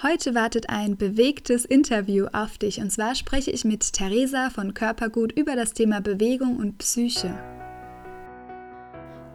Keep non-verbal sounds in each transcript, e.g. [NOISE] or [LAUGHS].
Heute wartet ein bewegtes Interview auf dich und zwar spreche ich mit Theresa von Körpergut über das Thema Bewegung und Psyche.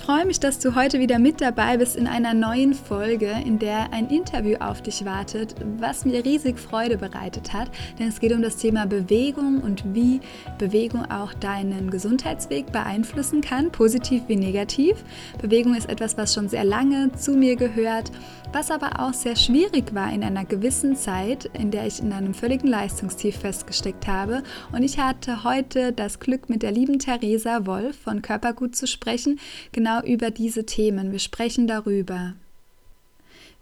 Freue mich, dass du heute wieder mit dabei bist in einer neuen Folge, in der ein Interview auf dich wartet, was mir riesig Freude bereitet hat. Denn es geht um das Thema Bewegung und wie Bewegung auch deinen Gesundheitsweg beeinflussen kann, positiv wie negativ. Bewegung ist etwas, was schon sehr lange zu mir gehört, was aber auch sehr schwierig war in einer gewissen Zeit, in der ich in einem völligen Leistungstief festgesteckt habe. Und ich hatte heute das Glück, mit der lieben Theresa Wolf von Körpergut zu sprechen, genau über diese Themen. Wir sprechen darüber,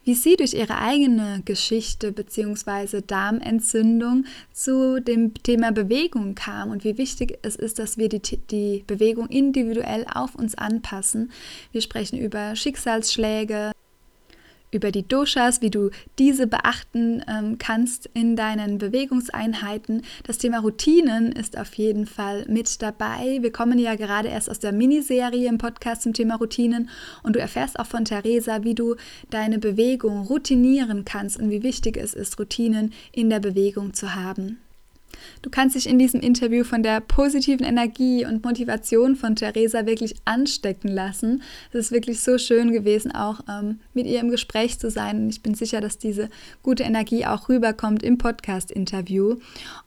wie sie durch ihre eigene Geschichte bzw. Darmentzündung zu dem Thema Bewegung kam und wie wichtig es ist, dass wir die, die Bewegung individuell auf uns anpassen. Wir sprechen über Schicksalsschläge, über die Doshas, wie du diese beachten ähm, kannst in deinen Bewegungseinheiten. Das Thema Routinen ist auf jeden Fall mit dabei. Wir kommen ja gerade erst aus der Miniserie im Podcast zum Thema Routinen und du erfährst auch von Theresa, wie du deine Bewegung routinieren kannst und wie wichtig es ist, Routinen in der Bewegung zu haben. Du kannst dich in diesem Interview von der positiven Energie und Motivation von Theresa wirklich anstecken lassen. Es ist wirklich so schön gewesen, auch ähm, mit ihr im Gespräch zu sein. Und ich bin sicher, dass diese gute Energie auch rüberkommt im Podcast-Interview.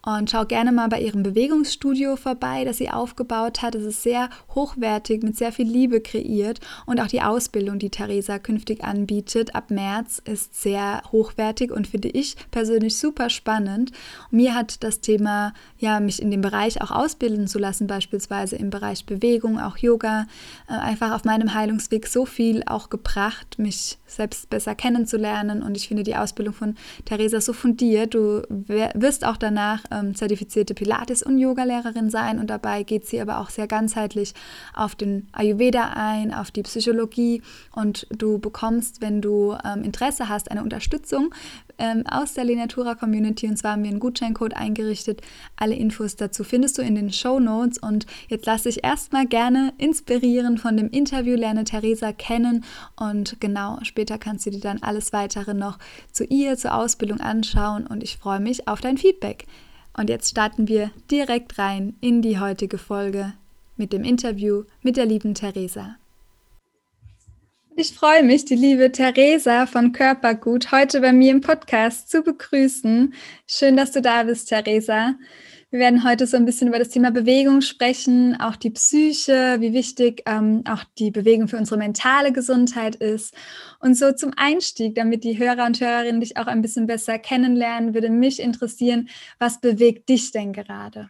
Und schau gerne mal bei ihrem Bewegungsstudio vorbei, das sie aufgebaut hat. Es ist sehr hochwertig, mit sehr viel Liebe kreiert. Und auch die Ausbildung, die Theresa künftig anbietet, ab März, ist sehr hochwertig und finde ich persönlich super spannend. Mir hat das Thema Thema, ja, mich in dem Bereich auch ausbilden zu lassen, beispielsweise im Bereich Bewegung, auch Yoga, äh, einfach auf meinem Heilungsweg so viel auch gebracht, mich selbst besser kennenzulernen. Und ich finde die Ausbildung von Theresa so fundiert. Du wirst auch danach ähm, zertifizierte Pilates- und Yoga-Lehrerin sein. Und dabei geht sie aber auch sehr ganzheitlich auf den Ayurveda ein, auf die Psychologie. Und du bekommst, wenn du ähm, Interesse hast, eine Unterstützung ähm, aus der Lenatura Community. Und zwar haben wir einen Gutscheincode eingerichtet. Alle Infos dazu findest du in den Show Notes. Und jetzt lass dich erstmal gerne inspirieren von dem Interview, lerne Theresa kennen und genau später kannst du dir dann alles weitere noch zu ihr, zur Ausbildung anschauen. Und ich freue mich auf dein Feedback. Und jetzt starten wir direkt rein in die heutige Folge mit dem Interview mit der lieben Theresa. Ich freue mich, die liebe Theresa von Körpergut heute bei mir im Podcast zu begrüßen. Schön, dass du da bist, Theresa. Wir werden heute so ein bisschen über das Thema Bewegung sprechen, auch die Psyche, wie wichtig ähm, auch die Bewegung für unsere mentale Gesundheit ist. Und so zum Einstieg, damit die Hörer und Hörerinnen dich auch ein bisschen besser kennenlernen, würde mich interessieren, was bewegt dich denn gerade?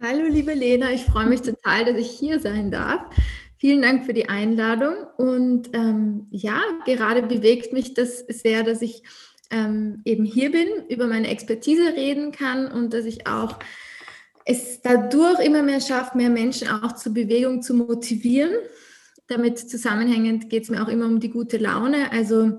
Hallo, liebe Lena, ich freue mich total, dass ich hier sein darf. Vielen Dank für die Einladung. Und ähm, ja, gerade bewegt mich das sehr, dass ich ähm, eben hier bin, über meine Expertise reden kann und dass ich auch es dadurch immer mehr schaffe, mehr Menschen auch zur Bewegung zu motivieren. Damit zusammenhängend geht es mir auch immer um die gute Laune. Also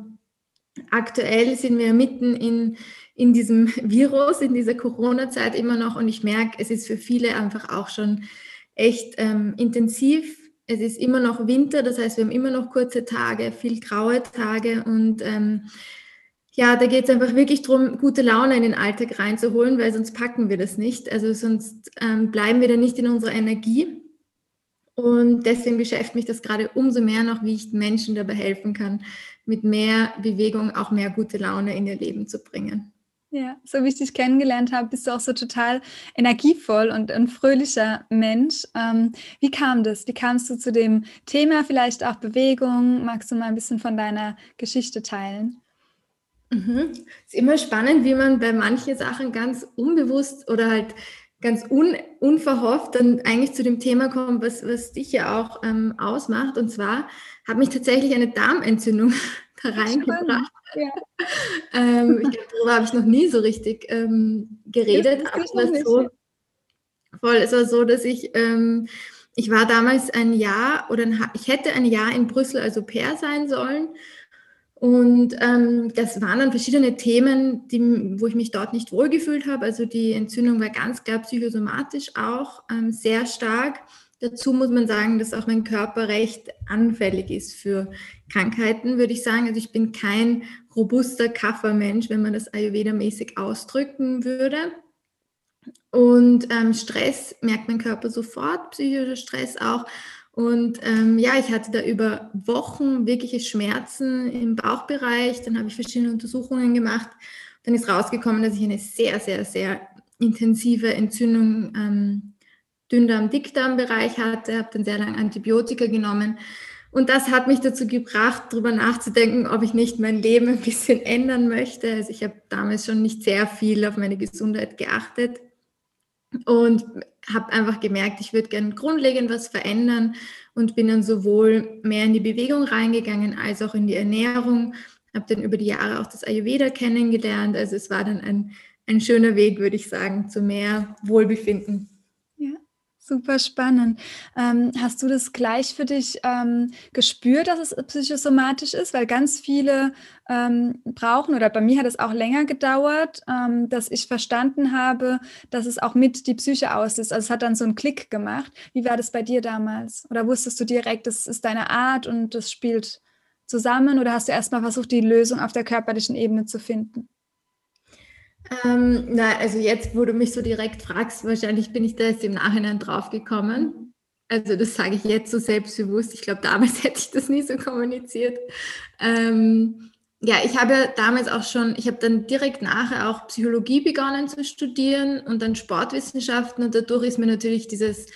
aktuell sind wir mitten in, in diesem Virus, in dieser Corona-Zeit immer noch und ich merke, es ist für viele einfach auch schon echt ähm, intensiv es ist immer noch Winter, das heißt, wir haben immer noch kurze Tage, viel graue Tage und ähm, ja, da geht es einfach wirklich darum, gute Laune in den Alltag reinzuholen, weil sonst packen wir das nicht. Also sonst ähm, bleiben wir dann nicht in unserer Energie. Und deswegen beschäftigt mich das gerade umso mehr noch, wie ich Menschen dabei helfen kann, mit mehr Bewegung auch mehr gute Laune in ihr Leben zu bringen. Ja, so wie ich dich kennengelernt habe, bist du auch so total energievoll und ein fröhlicher Mensch. Ähm, wie kam das? Wie kamst du zu dem Thema, vielleicht auch Bewegung? Magst du mal ein bisschen von deiner Geschichte teilen? Mhm. Es ist immer spannend, wie man bei manchen Sachen ganz unbewusst oder halt ganz un, unverhofft dann eigentlich zu dem Thema kommen, was, was dich ja auch ähm, ausmacht. Und zwar hat mich tatsächlich eine Darmentzündung da [LAUGHS] reingebracht. [LAUGHS] Ja. ähm, ich glaube, darüber habe ich noch nie so richtig ähm, geredet. Aber es war so, voll, es war so, dass ich, ähm, ich war damals ein Jahr oder ein, ich hätte ein Jahr in Brüssel als Au-pair sein sollen und ähm, das waren dann verschiedene Themen, die, wo ich mich dort nicht wohlgefühlt habe. Also die Entzündung war ganz klar psychosomatisch auch ähm, sehr stark. Dazu muss man sagen, dass auch mein Körper recht anfällig ist für Krankheiten, würde ich sagen. Also ich bin kein robuster Kaffermensch, wenn man das Ayurveda-mäßig ausdrücken würde. Und ähm, Stress merkt mein Körper sofort, psychischer Stress auch. Und ähm, ja, ich hatte da über Wochen wirkliche Schmerzen im Bauchbereich. Dann habe ich verschiedene Untersuchungen gemacht. Dann ist rausgekommen, dass ich eine sehr, sehr, sehr intensive Entzündung ähm, Dünndarm-Dickdarm-Bereich hatte. Habe dann sehr lange Antibiotika genommen. Und das hat mich dazu gebracht, darüber nachzudenken, ob ich nicht mein Leben ein bisschen ändern möchte. Also ich habe damals schon nicht sehr viel auf meine Gesundheit geachtet und habe einfach gemerkt, ich würde gerne grundlegend was verändern und bin dann sowohl mehr in die Bewegung reingegangen als auch in die Ernährung. Habe dann über die Jahre auch das Ayurveda kennengelernt. Also es war dann ein, ein schöner Weg, würde ich sagen, zu mehr Wohlbefinden. Super spannend. Ähm, hast du das gleich für dich ähm, gespürt, dass es psychosomatisch ist? Weil ganz viele ähm, brauchen, oder bei mir hat es auch länger gedauert, ähm, dass ich verstanden habe, dass es auch mit die Psyche aus ist. Also es hat dann so einen Klick gemacht. Wie war das bei dir damals? Oder wusstest du direkt, das ist deine Art und das spielt zusammen? Oder hast du erstmal versucht, die Lösung auf der körperlichen Ebene zu finden? Ähm, na, also jetzt, wo du mich so direkt fragst, wahrscheinlich bin ich da jetzt im Nachhinein drauf gekommen. Also das sage ich jetzt so selbstbewusst. Ich glaube, damals [LAUGHS] hätte ich das nie so kommuniziert. Ähm, ja, ich habe damals auch schon, ich habe dann direkt nachher auch Psychologie begonnen zu studieren und dann Sportwissenschaften und dadurch ist mir natürlich dieses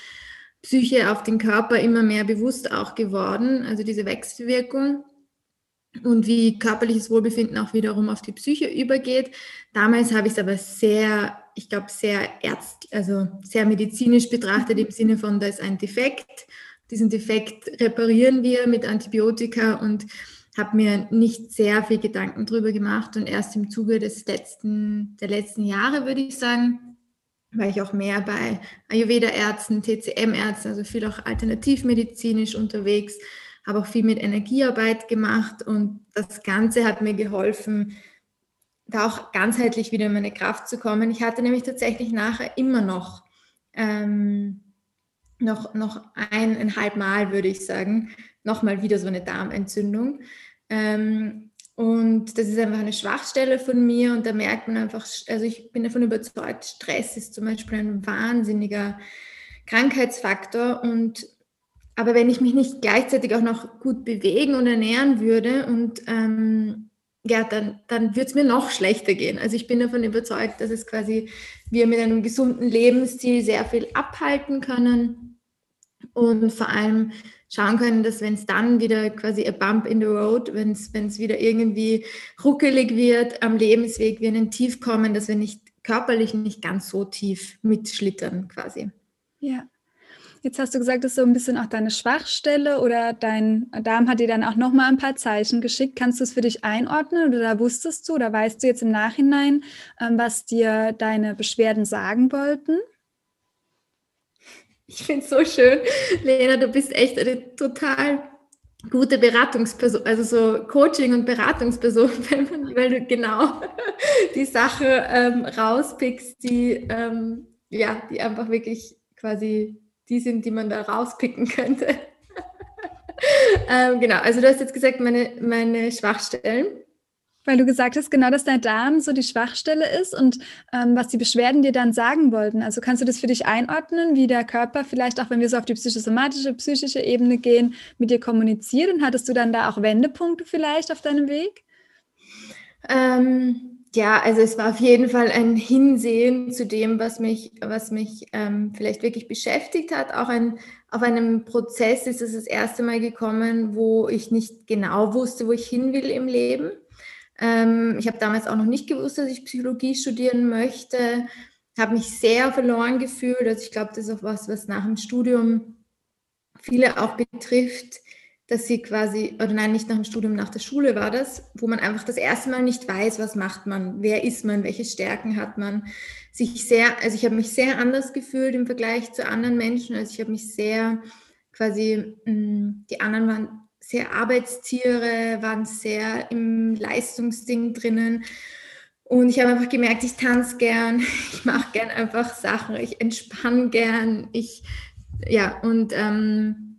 Psyche auf den Körper immer mehr bewusst auch geworden, also diese Wechselwirkung und wie körperliches Wohlbefinden auch wiederum auf die Psyche übergeht. Damals habe ich es aber sehr, ich glaube, sehr ärzt, also sehr medizinisch betrachtet im Sinne von, da ist ein Defekt. Diesen Defekt reparieren wir mit Antibiotika und habe mir nicht sehr viel Gedanken darüber gemacht und erst im Zuge des letzten, der letzten Jahre, würde ich sagen, war ich auch mehr bei Ayurveda-Ärzten, TCM-Ärzten, also viel auch alternativmedizinisch unterwegs habe auch viel mit Energiearbeit gemacht und das Ganze hat mir geholfen, da auch ganzheitlich wieder in meine Kraft zu kommen. Ich hatte nämlich tatsächlich nachher immer noch, ähm, noch, noch eineinhalb Mal, würde ich sagen, nochmal wieder so eine Darmentzündung. Ähm, und das ist einfach eine Schwachstelle von mir und da merkt man einfach, also ich bin davon überzeugt, Stress ist zum Beispiel ein wahnsinniger Krankheitsfaktor und aber wenn ich mich nicht gleichzeitig auch noch gut bewegen und ernähren würde und ähm, ja, dann, dann würde es mir noch schlechter gehen. Also ich bin davon überzeugt, dass es quasi wir mit einem gesunden Lebensstil sehr viel abhalten können und vor allem schauen können, dass wenn es dann wieder quasi a bump in the road, wenn es wieder irgendwie ruckelig wird am Lebensweg, wir in ein Tief kommen, dass wir nicht körperlich nicht ganz so tief mitschlittern quasi. Ja, Jetzt hast du gesagt, das ist so ein bisschen auch deine Schwachstelle oder dein Darm hat dir dann auch nochmal ein paar Zeichen geschickt. Kannst du es für dich einordnen oder wusstest du oder weißt du jetzt im Nachhinein, ähm, was dir deine Beschwerden sagen wollten? Ich finde es so schön, Lena, du bist echt eine total gute Beratungsperson, also so Coaching- und Beratungsperson, [LAUGHS] weil du genau [LAUGHS] die Sache ähm, rauspickst, die, ähm, ja, die einfach wirklich quasi die sind, die man da rauspicken könnte. [LAUGHS] ähm, genau, also du hast jetzt gesagt, meine, meine Schwachstellen. Weil du gesagt hast, genau, dass dein Darm so die Schwachstelle ist und ähm, was die Beschwerden dir dann sagen wollten. Also kannst du das für dich einordnen, wie der Körper vielleicht auch, wenn wir so auf die psychosomatische, psychische Ebene gehen, mit dir kommuniziert und hattest du dann da auch Wendepunkte vielleicht auf deinem Weg? Ähm, ja, also es war auf jeden Fall ein Hinsehen zu dem, was mich, was mich ähm, vielleicht wirklich beschäftigt hat. Auch ein, auf einem Prozess ist es das erste Mal gekommen, wo ich nicht genau wusste, wo ich hin will im Leben. Ähm, ich habe damals auch noch nicht gewusst, dass ich Psychologie studieren möchte. habe mich sehr verloren gefühlt. Also ich glaube, das ist auch was, was nach dem Studium viele auch betrifft, dass sie quasi, oder nein, nicht nach dem Studium, nach der Schule war das, wo man einfach das erste Mal nicht weiß, was macht man, wer ist man, welche Stärken hat man. Sich sehr, also ich habe mich sehr anders gefühlt im Vergleich zu anderen Menschen. Also ich habe mich sehr quasi, mm, die anderen waren sehr Arbeitstiere, waren sehr im Leistungsding drinnen. Und ich habe einfach gemerkt, ich tanze gern, [LAUGHS] ich mache gern einfach Sachen, ich entspanne gern, ich, ja, und ähm,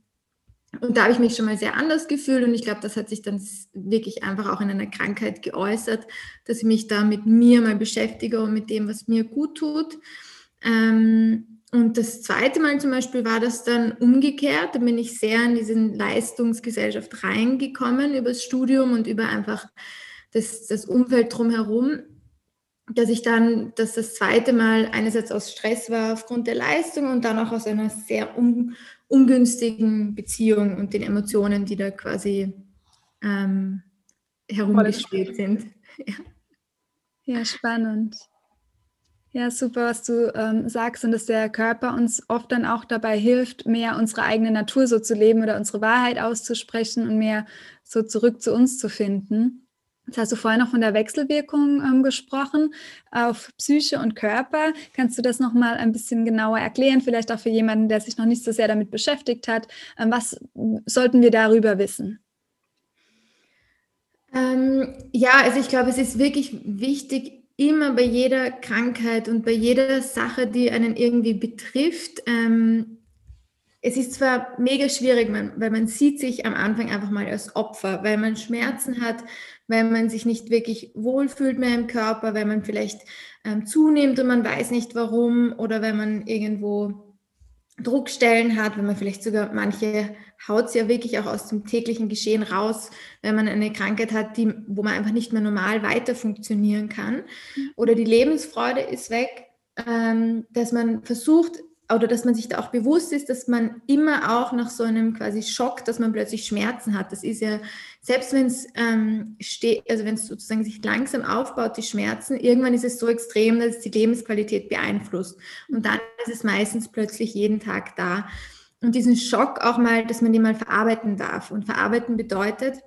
und da habe ich mich schon mal sehr anders gefühlt und ich glaube, das hat sich dann wirklich einfach auch in einer Krankheit geäußert, dass ich mich da mit mir mal beschäftige und mit dem, was mir gut tut. Ähm, und das zweite Mal zum Beispiel war das dann umgekehrt. Da bin ich sehr in diese Leistungsgesellschaft reingekommen über das Studium und über einfach das, das Umfeld drumherum, dass ich dann, dass das zweite Mal einerseits aus Stress war aufgrund der Leistung und dann auch aus einer sehr un, ungünstigen Beziehung und den Emotionen, die da quasi ähm, herumgespielt sind. Ja. ja, spannend. Ja, super, was du ähm, sagst und dass der Körper uns oft dann auch dabei hilft, mehr unsere eigene Natur so zu leben oder unsere Wahrheit auszusprechen und mehr so zurück zu uns zu finden. Jetzt hast du vorhin noch von der Wechselwirkung ähm, gesprochen auf Psyche und Körper. Kannst du das noch mal ein bisschen genauer erklären? Vielleicht auch für jemanden, der sich noch nicht so sehr damit beschäftigt hat. Ähm, was sollten wir darüber wissen? Ähm, ja, also ich glaube, es ist wirklich wichtig, immer bei jeder Krankheit und bei jeder Sache, die einen irgendwie betrifft, ähm, es ist zwar mega schwierig, man, weil man sieht sich am Anfang einfach mal als Opfer, weil man Schmerzen hat, weil man sich nicht wirklich wohlfühlt mehr im Körper, weil man vielleicht ähm, zunimmt und man weiß nicht warum oder weil man irgendwo Druckstellen hat, wenn man vielleicht sogar manche haut ja wirklich auch aus dem täglichen Geschehen raus, wenn man eine Krankheit hat, die, wo man einfach nicht mehr normal weiter funktionieren kann. Mhm. Oder die Lebensfreude ist weg, ähm, dass man versucht, oder dass man sich da auch bewusst ist, dass man immer auch nach so einem quasi Schock, dass man plötzlich Schmerzen hat. Das ist ja, selbst wenn es ähm, steht, also wenn es sozusagen sich langsam aufbaut, die Schmerzen, irgendwann ist es so extrem, dass es die Lebensqualität beeinflusst. Und dann ist es meistens plötzlich jeden Tag da. Und diesen Schock auch mal, dass man den mal verarbeiten darf. Und verarbeiten bedeutet,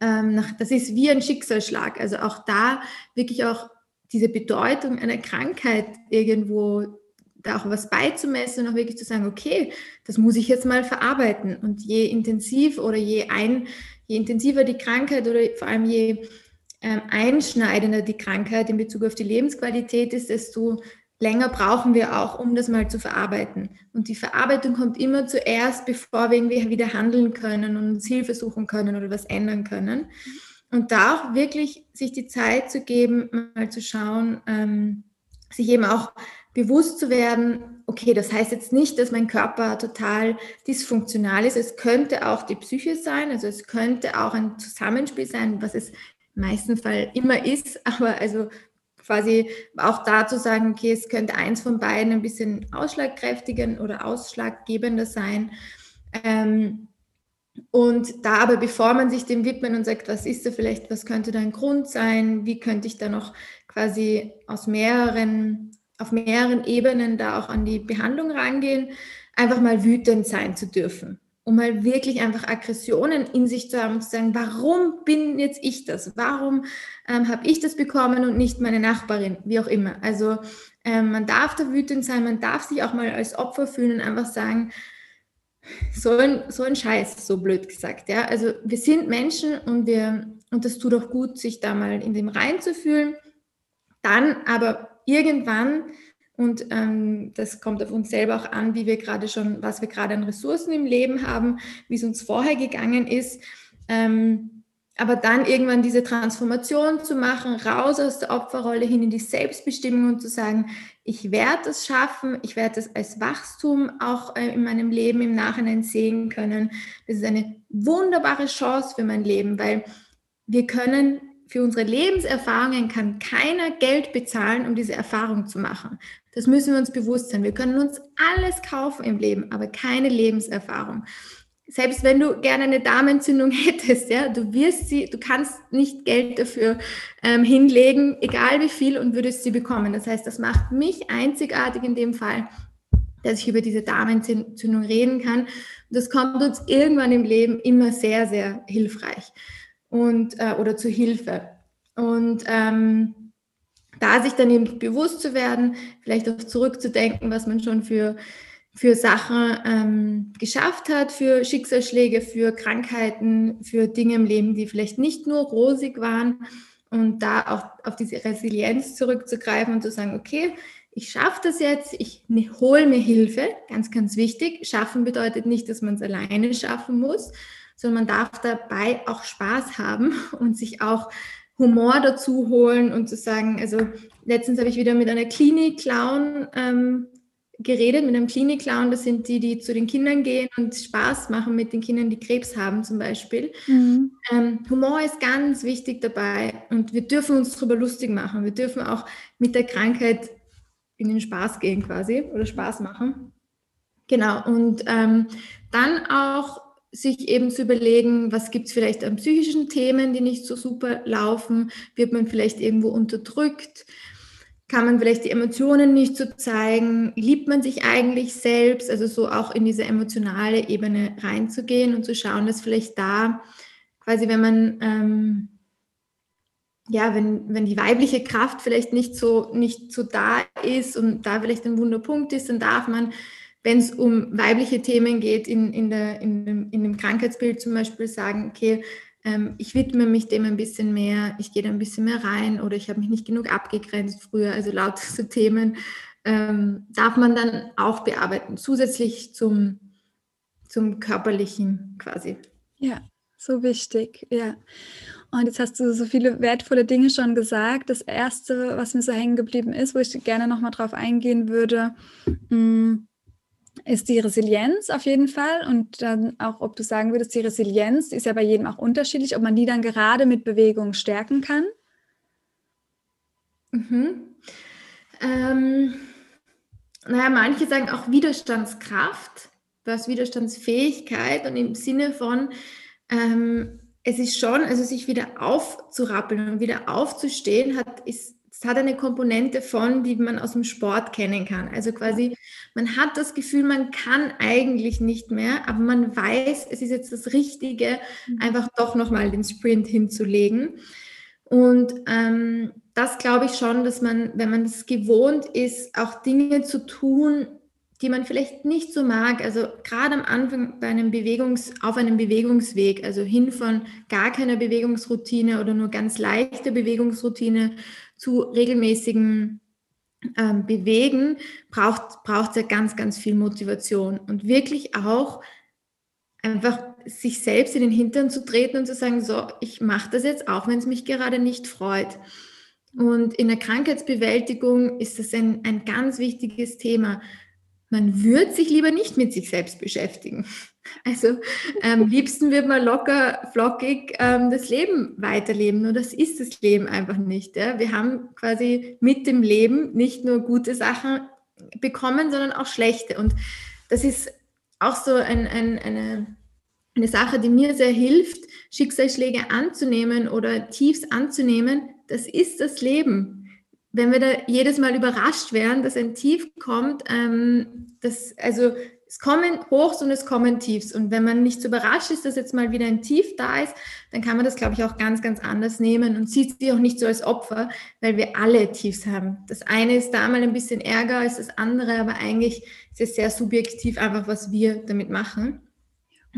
ähm, nach, das ist wie ein Schicksalsschlag. Also auch da wirklich auch diese Bedeutung einer Krankheit irgendwo da auch was beizumessen und auch wirklich zu sagen, okay, das muss ich jetzt mal verarbeiten. Und je intensiv oder je ein, je intensiver die Krankheit oder vor allem je ähm, einschneidender die Krankheit in Bezug auf die Lebensqualität ist, desto länger brauchen wir auch, um das mal zu verarbeiten. Und die Verarbeitung kommt immer zuerst, bevor wir irgendwie wieder handeln können und uns Hilfe suchen können oder was ändern können. Und da auch wirklich sich die Zeit zu geben, mal zu schauen, ähm, sich eben auch bewusst zu werden, okay, das heißt jetzt nicht, dass mein Körper total dysfunktional ist. Es könnte auch die Psyche sein, also es könnte auch ein Zusammenspiel sein, was es im meisten Fall immer ist, [LAUGHS] aber also quasi auch da zu sagen, okay, es könnte eins von beiden ein bisschen ausschlagkräftiger oder ausschlaggebender sein. Ähm, und da aber, bevor man sich dem widmet und sagt, was ist da vielleicht, was könnte da ein Grund sein, wie könnte ich da noch quasi aus mehreren auf mehreren Ebenen da auch an die Behandlung rangehen, einfach mal wütend sein zu dürfen. Um mal wirklich einfach Aggressionen in sich zu haben und zu sagen, warum bin jetzt ich das? Warum ähm, habe ich das bekommen und nicht meine Nachbarin? Wie auch immer. Also ähm, man darf da wütend sein, man darf sich auch mal als Opfer fühlen und einfach sagen, so ein, so ein Scheiß, so blöd gesagt. Ja? Also wir sind Menschen und wir, und das tut auch gut, sich da mal in dem reinzufühlen. Dann aber irgendwann, und ähm, das kommt auf uns selber auch an, wie wir gerade schon, was wir gerade an Ressourcen im Leben haben, wie es uns vorher gegangen ist. Ähm, aber dann irgendwann diese Transformation zu machen, raus aus der Opferrolle hin in die Selbstbestimmung und zu sagen, ich werde es schaffen, ich werde es als Wachstum auch äh, in meinem Leben im Nachhinein sehen können. Das ist eine wunderbare Chance für mein Leben, weil wir können für unsere Lebenserfahrungen kann keiner Geld bezahlen, um diese Erfahrung zu machen. Das müssen wir uns bewusst sein. Wir können uns alles kaufen im Leben, aber keine Lebenserfahrung. selbst wenn du gerne eine Darmentzündung [LAUGHS] hättest, ja, du wirst sie, du kannst nicht Geld dafür ähm, hinlegen, egal wie viel, und würdest sie bekommen. Das heißt, das macht mich einzigartig in dem Fall, dass ich über diese Darmentzündung reden kann. Das kommt uns irgendwann im Leben immer sehr, sehr hilfreich und äh, oder zu Hilfe. Und ähm, da sich dann eben bewusst zu werden, vielleicht auch zurückzudenken, was man schon für für Sachen ähm, geschafft hat, für Schicksalsschläge, für Krankheiten, für Dinge im Leben, die vielleicht nicht nur rosig waren und da auch auf diese Resilienz zurückzugreifen und zu sagen, okay, ich schaffe das jetzt, ich ne, hole mir Hilfe, ganz, ganz wichtig. Schaffen bedeutet nicht, dass man es alleine schaffen muss, sondern man darf dabei auch Spaß haben [LAUGHS] und sich auch Humor dazu holen und zu sagen, also letztens habe ich wieder mit einer Klinik-Clown ähm, geredet mit einem Klinik-Clown. Das sind die, die zu den Kindern gehen und Spaß machen mit den Kindern, die Krebs haben zum Beispiel. Mhm. Ähm, Humor ist ganz wichtig dabei und wir dürfen uns darüber lustig machen. Wir dürfen auch mit der Krankheit in den Spaß gehen quasi oder Spaß machen. Genau, und ähm, dann auch sich eben zu überlegen, was gibt es vielleicht an psychischen Themen, die nicht so super laufen, wird man vielleicht irgendwo unterdrückt, kann man vielleicht die Emotionen nicht so zeigen, liebt man sich eigentlich selbst, also so auch in diese emotionale Ebene reinzugehen und zu schauen, dass vielleicht da quasi, wenn man ähm, ja, wenn, wenn die weibliche Kraft vielleicht nicht so, nicht so da ist und da vielleicht ein Wunderpunkt ist, dann darf man, wenn es um weibliche Themen geht, in, in, der, in, dem, in dem Krankheitsbild zum Beispiel sagen, okay, ähm, ich widme mich dem ein bisschen mehr, ich gehe da ein bisschen mehr rein oder ich habe mich nicht genug abgegrenzt früher, also lauter so Themen ähm, darf man dann auch bearbeiten, zusätzlich zum, zum körperlichen quasi. Ja, so wichtig, ja. Und jetzt hast du so viele wertvolle Dinge schon gesagt. Das erste, was mir so hängen geblieben ist, wo ich gerne nochmal drauf eingehen würde, mh, mm, ist die Resilienz auf jeden Fall. Und dann auch, ob du sagen würdest, die Resilienz ist ja bei jedem auch unterschiedlich, ob man die dann gerade mit Bewegung stärken kann. Mhm. Ähm, naja, manche sagen auch Widerstandskraft, was Widerstandsfähigkeit und im Sinne von, ähm, es ist schon, also sich wieder aufzurappeln und wieder aufzustehen, hat, ist es hat eine Komponente von, die man aus dem Sport kennen kann. Also quasi, man hat das Gefühl, man kann eigentlich nicht mehr, aber man weiß, es ist jetzt das Richtige, mhm. einfach doch nochmal den Sprint hinzulegen. Und ähm, das glaube ich schon, dass man, wenn man es gewohnt ist, auch Dinge zu tun, die man vielleicht nicht so mag. Also gerade am Anfang bei einem Bewegungs, auf einem Bewegungsweg, also hin von gar keiner Bewegungsroutine oder nur ganz leichter Bewegungsroutine zu regelmäßigen ähm, Bewegen, braucht es ja ganz, ganz viel Motivation und wirklich auch einfach sich selbst in den Hintern zu treten und zu sagen, so, ich mache das jetzt, auch wenn es mich gerade nicht freut. Und in der Krankheitsbewältigung ist das ein, ein ganz wichtiges Thema man würde sich lieber nicht mit sich selbst beschäftigen. Also am ähm, liebsten wird man locker, flockig ähm, das Leben weiterleben. Nur das ist das Leben einfach nicht. Ja? Wir haben quasi mit dem Leben nicht nur gute Sachen bekommen, sondern auch schlechte. Und das ist auch so ein, ein, eine, eine Sache, die mir sehr hilft, Schicksalsschläge anzunehmen oder Tiefs anzunehmen. Das ist das Leben wenn wir da jedes Mal überrascht wären, dass ein Tief kommt, ähm, das, also es kommen Hochs und es kommen Tiefs. Und wenn man nicht so überrascht ist, dass jetzt mal wieder ein Tief da ist, dann kann man das, glaube ich, auch ganz, ganz anders nehmen und sieht sie auch nicht so als Opfer, weil wir alle Tiefs haben. Das eine ist da mal ein bisschen ärger als das andere, aber eigentlich ist es sehr subjektiv einfach, was wir damit machen.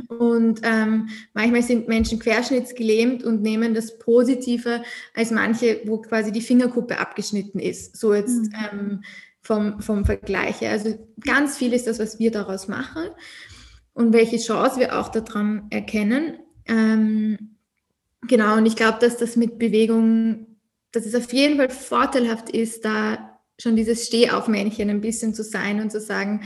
Und ähm, manchmal sind Menschen querschnittsgelähmt und nehmen das Positive als manche, wo quasi die Fingerkuppe abgeschnitten ist. So jetzt mhm. ähm, vom, vom Vergleich her. Also ganz viel ist das, was wir daraus machen und welche Chance wir auch daran erkennen. Ähm, genau, und ich glaube, dass das mit Bewegung, dass es auf jeden Fall vorteilhaft ist, da schon dieses Stehaufmännchen ein bisschen zu sein und zu sagen,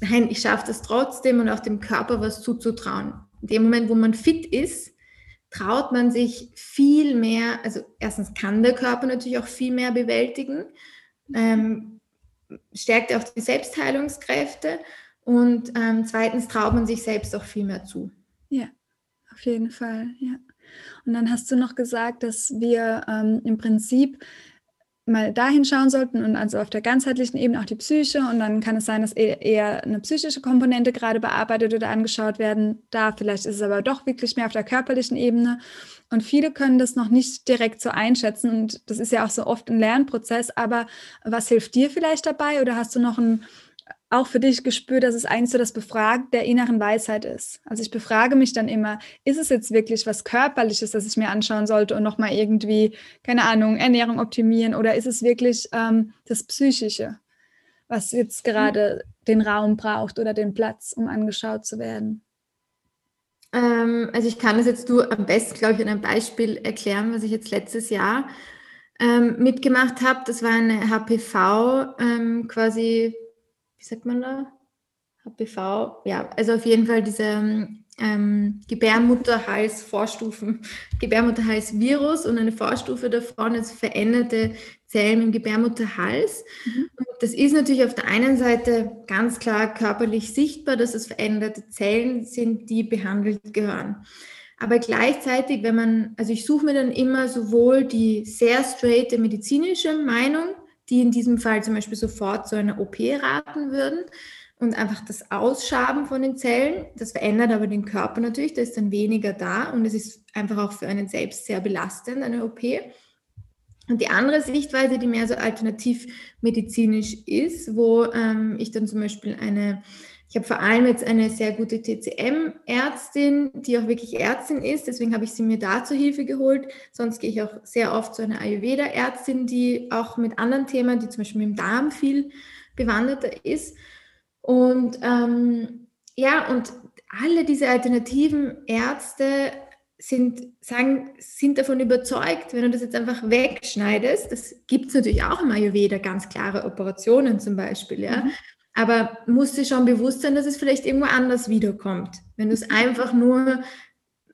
nein, ich schaffe das trotzdem und auch dem Körper was zuzutrauen. In dem Moment, wo man fit ist, traut man sich viel mehr, also erstens kann der Körper natürlich auch viel mehr bewältigen, ähm, stärkt auch die Selbstheilungskräfte und ähm, zweitens traut man sich selbst auch viel mehr zu. Ja, auf jeden Fall, ja. Und dann hast du noch gesagt, dass wir ähm, im Prinzip mal dahin schauen sollten und also auf der ganzheitlichen Ebene auch die Psyche und dann kann es sein, dass e-, eher eine psychische Komponente gerade bearbeitet oder angeschaut werden darf. Vielleicht ist es aber doch wirklich mehr auf der körperlichen Ebene und viele können das noch nicht direkt so einschätzen und das ist ja auch so oft ein Lernprozess. Aber was hilft dir vielleicht dabei oder hast du noch ein auch für dich gespürt, dass es eigentlich so das Befragen der inneren Weisheit ist. Also ich befrage mich dann immer, ist es jetzt wirklich was Körperliches, das ich mir anschauen sollte und nochmal irgendwie, keine Ahnung, Ernährung optimieren oder ist es wirklich ähm, das Psychische, was jetzt gerade mhm. den Raum braucht oder den Platz, um angeschaut zu werden? Ähm, also ich kann das jetzt nur am besten, glaube ich, in einem Beispiel erklären, was ich jetzt letztes Jahr ähm, mitgemacht habe. Das war eine HPV ähm, quasi wie sagt man da? HPV, ja, also auf jeden Fall diese ähm, Gebärmutterhals-Vorstufen, [LAUGHS] Gebärmutterhals-Virus und eine Vorstufe davon ist veränderte Zellen im Gebärmutterhals. Mhm. das ist natürlich auf der einen Seite ganz klar körperlich sichtbar, dass es veränderte Zellen sind, die behandelt gehören. Aber gleichzeitig, wenn man, also ich suche mir dann immer sowohl die sehr straighte medizinische Meinung, die in diesem Fall zum Beispiel sofort zu einer OP raten würden und einfach das Ausschaben von den Zellen. Das verändert aber den Körper natürlich, da ist dann weniger da und es ist einfach auch für einen selbst sehr belastend, eine OP. Und die andere Sichtweise, die mehr so alternativmedizinisch ist, wo ähm, ich dann zum Beispiel eine ich habe vor allem jetzt eine sehr gute TCM-Ärztin, die auch wirklich Ärztin ist. Deswegen habe ich sie mir da zur Hilfe geholt. Sonst gehe ich auch sehr oft zu einer Ayurveda-Ärztin, die auch mit anderen Themen, die zum Beispiel mit dem Darm viel bewanderter ist. Und ähm, ja, und alle diese alternativen Ärzte sind, sagen, sind davon überzeugt, wenn du das jetzt einfach wegschneidest, das gibt es natürlich auch im Ayurveda, ganz klare Operationen zum Beispiel, ja, mhm. Aber musst dir schon bewusst sein, dass es vielleicht irgendwo anders wiederkommt. Wenn du es einfach nur,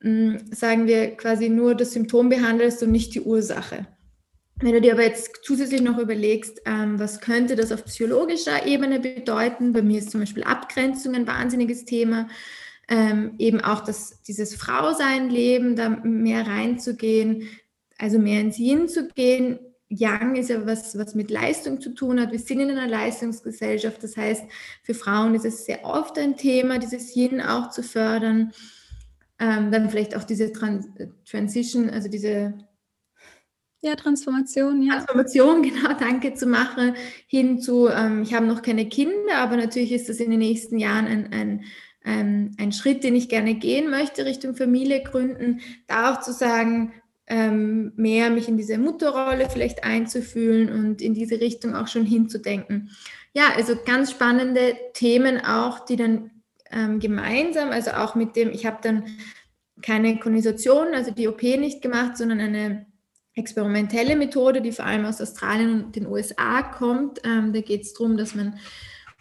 hm, sagen wir, quasi nur das Symptom behandelst und nicht die Ursache. Wenn du dir aber jetzt zusätzlich noch überlegst, ähm, was könnte das auf psychologischer Ebene bedeuten, bei mir ist zum Beispiel Abgrenzung ein wahnsinniges Thema, ähm, eben auch das, dieses Frausein-Leben, da mehr reinzugehen, also mehr ins Yin zu gehen, Yang ist ja was, was mit Leistung zu tun hat. Wir sind in einer Leistungsgesellschaft. Das heißt, für Frauen ist es sehr oft ein Thema, dieses Yin auch zu fördern. Ähm, dann vielleicht auch diese Trans Transition, also diese ja, Transformation, ja. Transformation, [LAUGHS] genau, danke zu machen, hin zu, ähm, ich habe noch keine Kinder, aber natürlich ist das in den nächsten Jahren ein, ein, ein, ein Schritt, den ich gerne gehen möchte, Richtung Familie gründen, da auch zu sagen, ähm, mehr mich in diese Mutterrolle vielleicht einzufühlen und in diese Richtung auch schon hinzudenken. Ja, also ganz spannende Themen auch, die dann ähm, gemeinsam, also auch mit dem, ich habe dann keine Kolonisation, also die OP nicht gemacht, sondern eine experimentelle Methode, die vor allem aus Australien und den USA kommt. Ähm, da geht es darum, dass man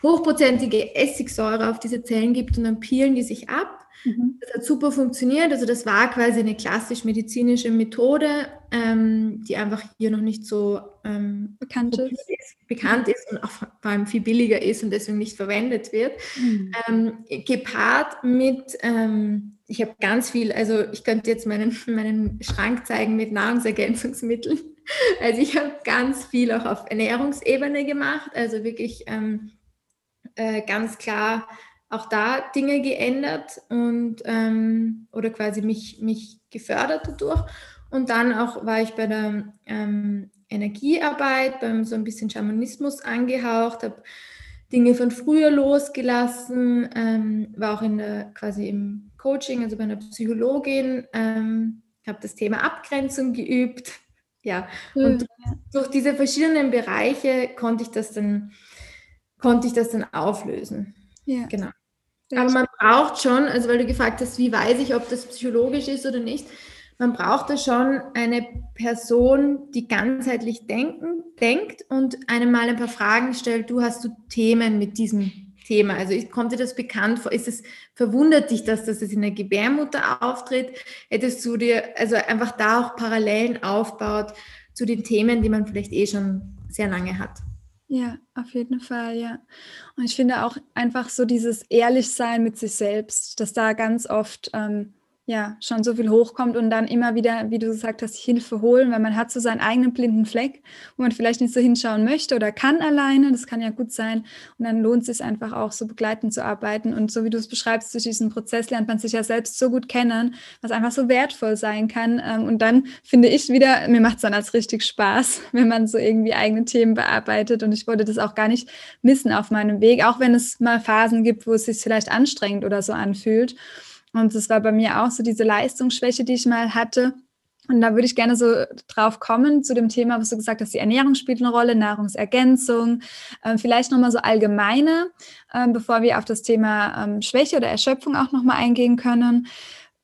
hochprozentige Essigsäure auf diese Zellen gibt und dann peelen die sich ab Mhm. Das hat super funktioniert. Also das war quasi eine klassisch medizinische Methode, ähm, die einfach hier noch nicht so ähm, bekannt, ist. ist. bekannt ist und auch vor allem viel billiger ist und deswegen nicht verwendet wird. Mhm. Ähm, gepaart mit, ähm, ich habe ganz viel, also ich könnte jetzt meinen, [LAUGHS] meinen Schrank zeigen mit Nahrungsergänzungsmitteln. [LAUGHS] Also ich habe ganz viel auch auf Ernährungsebene gemacht, also wirklich ähm, äh, ganz klar auch da Dinge geändert und ähm, oder quasi mich, mich gefördert dadurch. Und dann auch war ich bei der ähm, Energiearbeit, beim so ein bisschen Schamanismus angehaucht, habe Dinge von früher losgelassen, ähm, war auch in der quasi im Coaching, also bei einer Psychologin, ähm, habe das Thema Abgrenzung geübt. [LAUGHS] Ja, und durch diese verschiedenen Bereiche konnte ich das dann, konnte ich das dann auflösen. Ja. Genau. Aber man braucht schon, also weil du gefragt hast, wie weiß ich, ob das psychologisch ist oder nicht, man braucht da schon eine Person, die ganzheitlich denken, denkt und einem mal ein paar Fragen stellt. Du hast du Themen mit diesem Thema? Also kommt dir das bekannt vor? Ist es verwundert dich, dass das in der Gebärmutter auftritt? Hättest du dir also einfach da auch Parallelen aufbaut zu den Themen, die man vielleicht eh schon sehr lange hat? Ja, auf jeden Fall, ja. Und ich finde auch einfach so dieses Ehrlichsein mit sich selbst, dass da ganz oft ähm, ja, schon so viel hochkommt und dann immer wieder, wie du gesagt hast, Hilfe holen, weil man hat so seinen eigenen blinden Fleck, wo man vielleicht nicht so hinschauen möchte oder kann alleine, das kann ja gut sein. Und dann lohnt es sich einfach auch so begleitend zu arbeiten. Und so wie du es beschreibst, durch diesen Prozess lernt man sich ja selbst so gut kennen, was einfach so wertvoll sein kann. Ähm, und dann finde ich wieder, mir macht es dann als richtig Spaß, [LAUGHS] wenn man so irgendwie eigene Themen bearbeitet. Und ich wollte das auch gar nicht missen auf meinem Weg, auch wenn es mal Phasen gibt, wo es sich vielleicht anstrengend oder so anfühlt. Und das war bei mir auch so diese Leistungsschwäche, die ich mal hatte. Und da würde ich gerne so drauf kommen zu dem Thema, was du gesagt hast, die Ernährung spielt eine Rolle, Nahrungsergänzung, äh, vielleicht nochmal so allgemeine, äh, bevor wir auf das Thema ähm, Schwäche oder Erschöpfung auch nochmal eingehen können.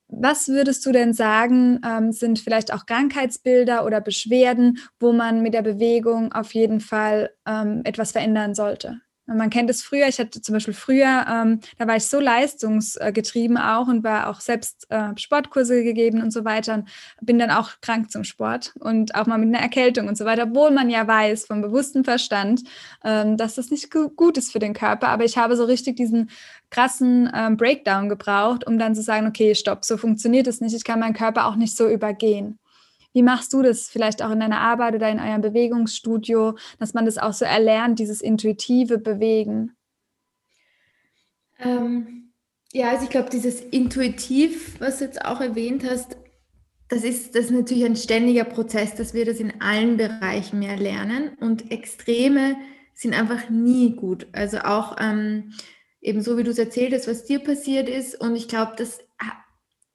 Was würdest du denn sagen, ähm, sind vielleicht auch Krankheitsbilder oder Beschwerden, wo man mit der Bewegung auf jeden Fall ähm, etwas verändern sollte? Man kennt es früher, ich hatte zum Beispiel früher, ähm, da war ich so leistungsgetrieben auch und war auch selbst äh, Sportkurse gegeben und so weiter und bin dann auch krank zum Sport und auch mal mit einer Erkältung und so weiter, obwohl man ja weiß vom bewussten Verstand, ähm, dass das nicht gut ist für den Körper. Aber ich habe so richtig diesen krassen ähm, Breakdown gebraucht, um dann zu sagen, okay, stopp, so funktioniert es nicht. Ich kann meinen Körper auch nicht so übergehen. Wie machst du das vielleicht auch in deiner Arbeit oder in eurem Bewegungsstudio, dass man das auch so erlernt, dieses intuitive Bewegen? Ähm, ja, also ich glaube, dieses Intuitiv, was du jetzt auch erwähnt hast, das ist, das ist natürlich ein ständiger Prozess, dass wir das in allen Bereichen mehr lernen. Und Extreme sind einfach nie gut. Also auch ähm, eben so, wie du es erzählt hast, was dir passiert ist. Und ich glaube, das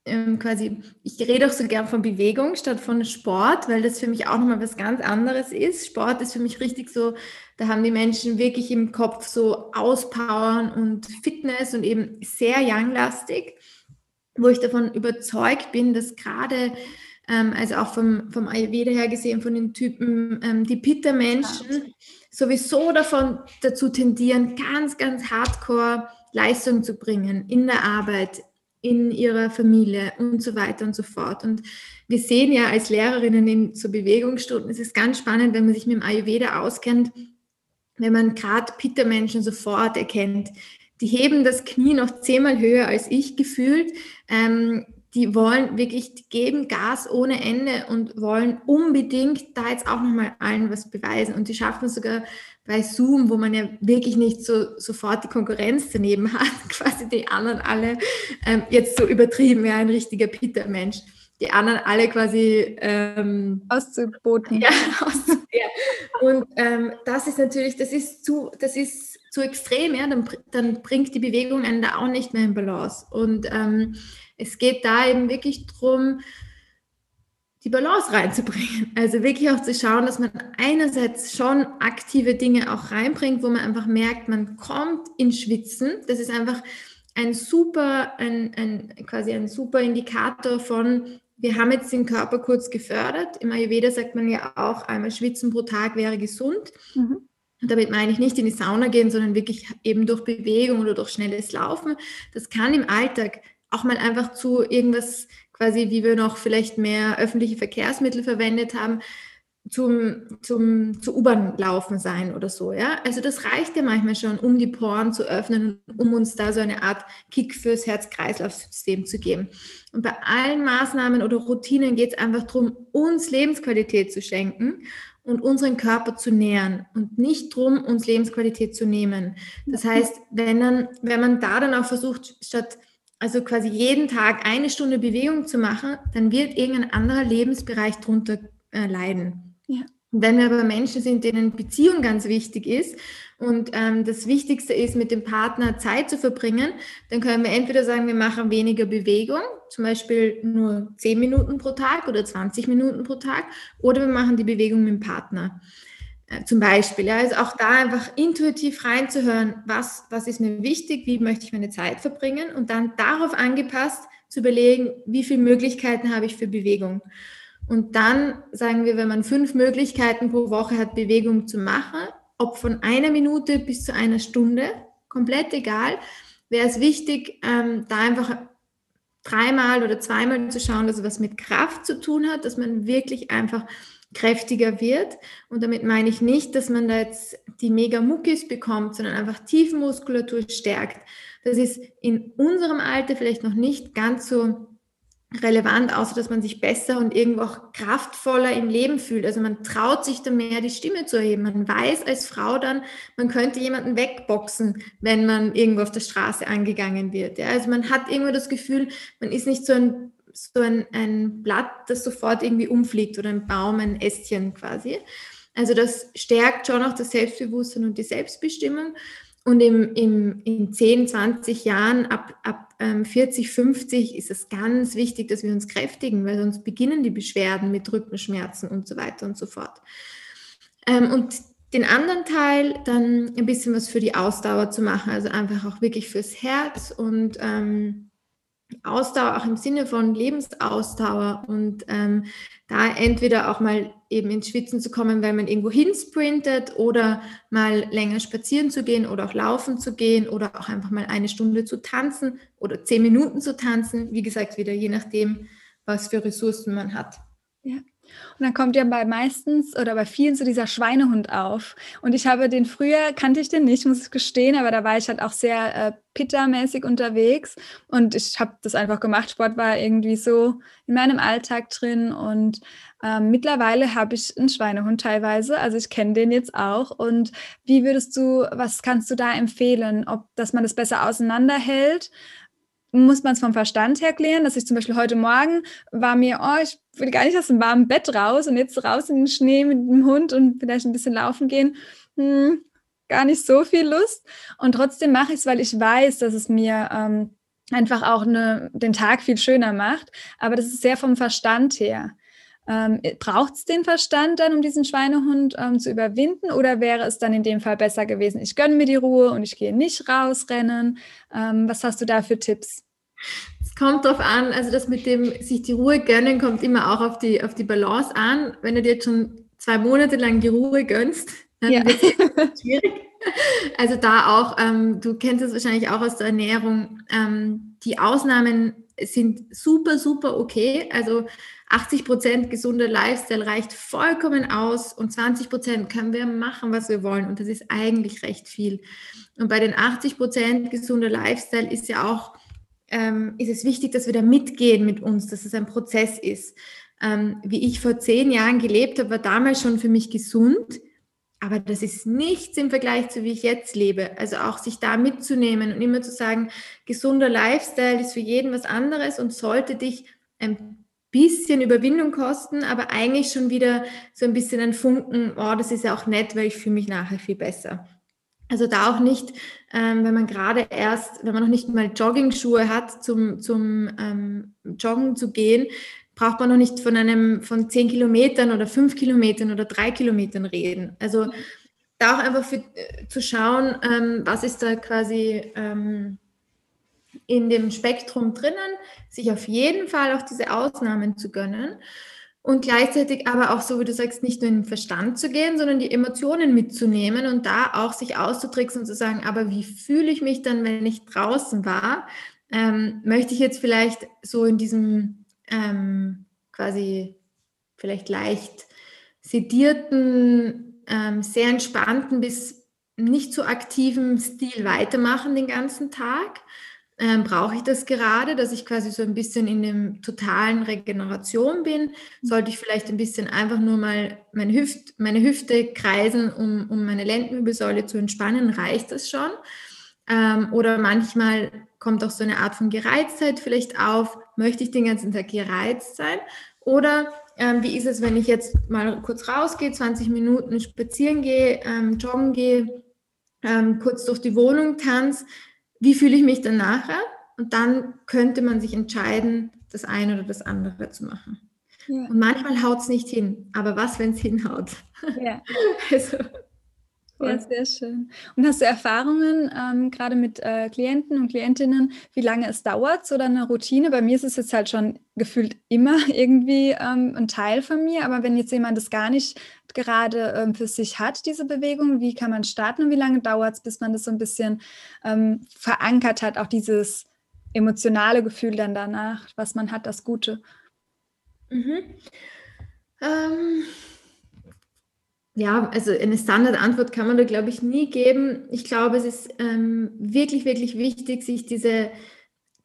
ähm, quasi, ich rede auch so gern von Bewegung statt von Sport, weil das für mich auch nochmal was ganz anderes ist. Sport ist für mich richtig so, da haben die Menschen wirklich im Kopf so Auspowern und Fitness und eben sehr young-lastig, wo ich davon überzeugt bin, dass gerade, ähm, also auch vom, vom Ayurveda her gesehen, von den Typen, ähm, die Pitta-Menschen sowieso davon dazu tendieren, ganz, ganz hardcore Leistung zu bringen in der Arbeit, in ihrer Familie und so weiter und so fort. Und wir sehen ja als Lehrerinnen in so Bewegungsstunden, es ist ganz spannend, wenn man sich mit dem Ayurveda auskennt, wenn man gerade Pitta-Menschen sofort erkennt. Die heben das Knie noch zehnmal höher als ich gefühlt. Ähm, die wollen wirklich, die geben Gas ohne Ende und wollen unbedingt da jetzt auch nochmal allen was beweisen. Und die schaffen sogar bei Zoom, wo man ja wirklich nicht so sofort die Konkurrenz daneben hat, [LAUGHS] quasi die anderen alle, ähm, jetzt so übertrieben, ja, ein richtiger Peter-Mensch, die anderen alle quasi ähm, auszuboten. Ja, [LAUGHS] auszuboten. Und ähm, das ist natürlich, das ist zu, das ist zu extrem, ja, dann, dann bringt die Bewegung einen da auch nicht mehr in Balance. Und ähm, es geht da eben wirklich darum, die Balance reinzubringen. [LAUGHS] Also wirklich auch zu schauen, dass man einerseits schon aktive Dinge auch reinbringt, wo man einfach merkt, man kommt in Schwitzen. Das ist einfach ein super, ein, ein, quasi ein super Indikator von, wir haben jetzt den Körper kurz gefördert. Im Ayurveda sagt man ja auch, einmal schwitzen pro Tag wäre gesund. Mhm. Und damit meine ich nicht in die Sauna gehen, sondern wirklich eben durch Bewegung oder durch schnelles Laufen. Das kann im Alltag auch mal einfach zu irgendwas quasi, wie wir noch vielleicht mehr öffentliche Verkehrsmittel verwendet haben, zum, zum, zu U-Bahn laufen sein oder so, ja. Also das reicht ja manchmal schon, um die Poren zu öffnen und um uns da so eine Art Kick fürs Herz-Kreislauf-System zu geben. Und bei allen Maßnahmen oder Routinen geht es einfach darum, uns Lebensqualität zu schenken und unseren Körper zu nähern und nicht darum, uns Lebensqualität zu nehmen. Das heißt, wenn, dann, wenn man da dann auch versucht, statt also quasi jeden Tag eine Stunde Bewegung zu machen, dann wird irgendein anderer Lebensbereich darunter äh, leiden. Ja. Wenn wir aber Menschen sind, denen Beziehung ganz wichtig ist und ähm, das Wichtigste ist, mit dem Partner Zeit zu verbringen, dann können wir entweder sagen, wir machen weniger Bewegung, zum Beispiel nur 10 Minuten pro Tag oder 20 Minuten pro Tag, oder wir machen die Bewegung mit dem Partner. Äh, zum Beispiel. Ja, also auch da einfach intuitiv reinzuhören, was, was ist mir wichtig, wie möchte ich meine Zeit verbringen und dann darauf angepasst zu überlegen, wie viele Möglichkeiten habe ich für Bewegung. Und dann sagen wir, wenn man fünf Möglichkeiten pro Woche hat, Bewegung zu machen, ob von einer Minute bis zu einer Stunde, komplett egal, wäre es wichtig, ähm, da einfach dreimal oder zweimal zu schauen, dass es was mit Kraft zu tun hat, dass man wirklich einfach kräftiger wird. Und damit meine ich nicht, dass man da jetzt die Mega-Muckis bekommt, sondern einfach Tiefenmuskulatur stärkt. Das ist in unserem Alter vielleicht noch nicht ganz so relevant, außer dass man sich besser und irgendwo auch kraftvoller im Leben fühlt. Also man traut sich dann mehr, die Stimme zu erheben. Man weiß als Frau dann, man könnte jemanden wegboxen, wenn man irgendwo auf der Straße angegangen wird. Ja, also man hat irgendwo das Gefühl, man ist nicht so ein, so ein, ein Blatt, das sofort irgendwie umfliegt oder ein Baum, ein Ästchen quasi. Also das stärkt schon auch das Selbstbewusstsein und die Selbstbestimmung. Und im, im, in 10, 20 Jahren, ab, ab ähm, 40, 50 ist es ganz wichtig, dass wir uns kräftigen, weil sonst beginnen die Beschwerden mit Rückenschmerzen und so weiter und so fort. Ähm, und den anderen Teil dann ein bisschen was für die Ausdauer zu machen, also einfach auch wirklich fürs Herz und ähm, Ausdauer auch im Sinne von Lebensausdauer und ähm, da entweder auch mal eben ins Schwitzen zu kommen, weil man irgendwo hinsprintet oder mal länger spazieren zu gehen oder auch laufen zu gehen oder auch einfach mal eine Stunde zu tanzen oder zehn Minuten zu tanzen. Wie gesagt, wieder je nachdem, was für Ressourcen man hat. Ja. Und dann kommt ja bei meistens oder bei vielen so dieser Schweinehund auf. Und ich habe den früher, kannte ich den nicht, muss ich gestehen, aber da war ich halt auch sehr äh, Pitta-mäßig unterwegs und ich habe das einfach gemacht. Sport war irgendwie so in meinem Alltag drin und ähm, mittlerweile habe ich einen Schweinehund teilweise, also ich kenne den jetzt auch. Und wie würdest du, was kannst du da empfehlen, ob dass man das besser auseinanderhält? Muss man es vom Verstand her klären, dass ich zum Beispiel heute Morgen war mir, oh, ich will gar nicht aus dem warmen Bett raus und jetzt raus in den Schnee mit dem Hund und vielleicht ein bisschen laufen gehen. Hm, gar nicht so viel Lust. Und trotzdem mache ich es, weil ich weiß, dass es mir ähm, einfach auch eine, den Tag viel schöner macht. Aber das ist sehr vom Verstand her. Ähm, Braucht es den Verstand dann, um diesen Schweinehund ähm, zu überwinden? Oder wäre es dann in dem Fall besser gewesen, ich gönne mir die Ruhe und ich gehe nicht rausrennen? Ähm, was hast du da für Tipps? Es kommt darauf an, also das mit dem sich die Ruhe gönnen kommt immer auch auf die, auf die Balance an. Wenn du dir jetzt schon zwei Monate lang die Ruhe gönnst, dann ja. wird es [LAUGHS] schwierig. Also da auch, ähm, du kennst es wahrscheinlich auch aus der Ernährung, ähm, die Ausnahmen sind super, super okay. Also 80 Prozent gesunder Lifestyle reicht vollkommen aus und 20 Prozent können wir machen, was wir wollen. Und das ist eigentlich recht viel. Und bei den 80 Prozent gesunder Lifestyle ist ja auch, ähm, ist es wichtig, dass wir da mitgehen mit uns, dass es ein Prozess ist. Ähm, wie ich vor zehn Jahren gelebt habe, war damals schon für mich gesund. Aber das ist nichts im Vergleich zu, wie ich jetzt lebe. Also auch sich da mitzunehmen und immer zu sagen, gesunder Lifestyle ist für jeden was anderes und sollte dich ein bisschen Überwindung kosten, aber eigentlich schon wieder so ein bisschen ein Funken, oh, das ist ja auch nett, weil ich fühle mich nachher viel besser. Also da auch nicht, ähm, wenn man gerade erst, wenn man noch nicht mal Jogging-Schuhe hat, zum, zum ähm, Joggen zu gehen, braucht man noch nicht von einem, von zehn Kilometern oder fünf Kilometern oder drei Kilometern reden. Also da auch einfach für, äh, zu schauen, ähm, was ist da quasi ähm, in dem Spektrum drinnen, sich auf jeden Fall auch diese Ausnahmen zu gönnen und gleichzeitig aber auch, so wie du sagst, nicht nur in den Verstand zu gehen, sondern die Emotionen mitzunehmen und da auch sich auszutricksen und zu sagen, aber wie fühle ich mich dann, wenn ich draußen war? Ähm, möchte ich jetzt vielleicht so in diesem ähm, quasi vielleicht leicht sedierten, ähm, sehr entspannten bis nicht so aktiven Stil weitermachen den ganzen Tag? ähm, brauche ich das gerade, dass ich quasi so ein bisschen in dem totalen Regeneration bin? Sollte ich vielleicht ein bisschen einfach nur mal meine, Hüft, meine Hüfte kreisen, um, um meine Lendenwirbelsäule zu entspannen? Reicht das schon? Ähm, oder manchmal kommt auch so eine Art von Gereiztheit vielleicht auf. Möchte ich den ganzen Tag gereizt sein? Oder ähm, wie ist es, wenn ich jetzt mal kurz rausgehe, 20 Minuten spazieren gehe, ähm, joggen gehe, ähm, kurz durch die Wohnung tanze? wie fühle ich mich dann nachher? Und dann könnte man sich entscheiden, das eine oder das andere zu machen. Ja. Und manchmal haut es nicht hin, aber was, wenn es hinhaut? Ja. [LAUGHS] also, ja, sehr schön. Und hast du Erfahrungen ähm, gerade mit äh, Klienten und Klientinnen, wie lange es dauert, so eine Routine? Bei mir ist es jetzt halt schon gefühlt immer [LAUGHS] irgendwie ähm, ein Teil von mir, aber wenn jetzt jemand das gar nicht gerade ähm, für sich hat, diese Bewegung, wie kann man starten und wie lange dauert es, bis man das so ein bisschen ähm, verankert hat, auch dieses emotionale Gefühl dann danach, was man hat, das Gute? Mhm. Ähm, ja, also eine Standardantwort kann man da, glaube ich, nie geben. Ich glaube, es ist ähm, wirklich, wirklich wichtig, sich diese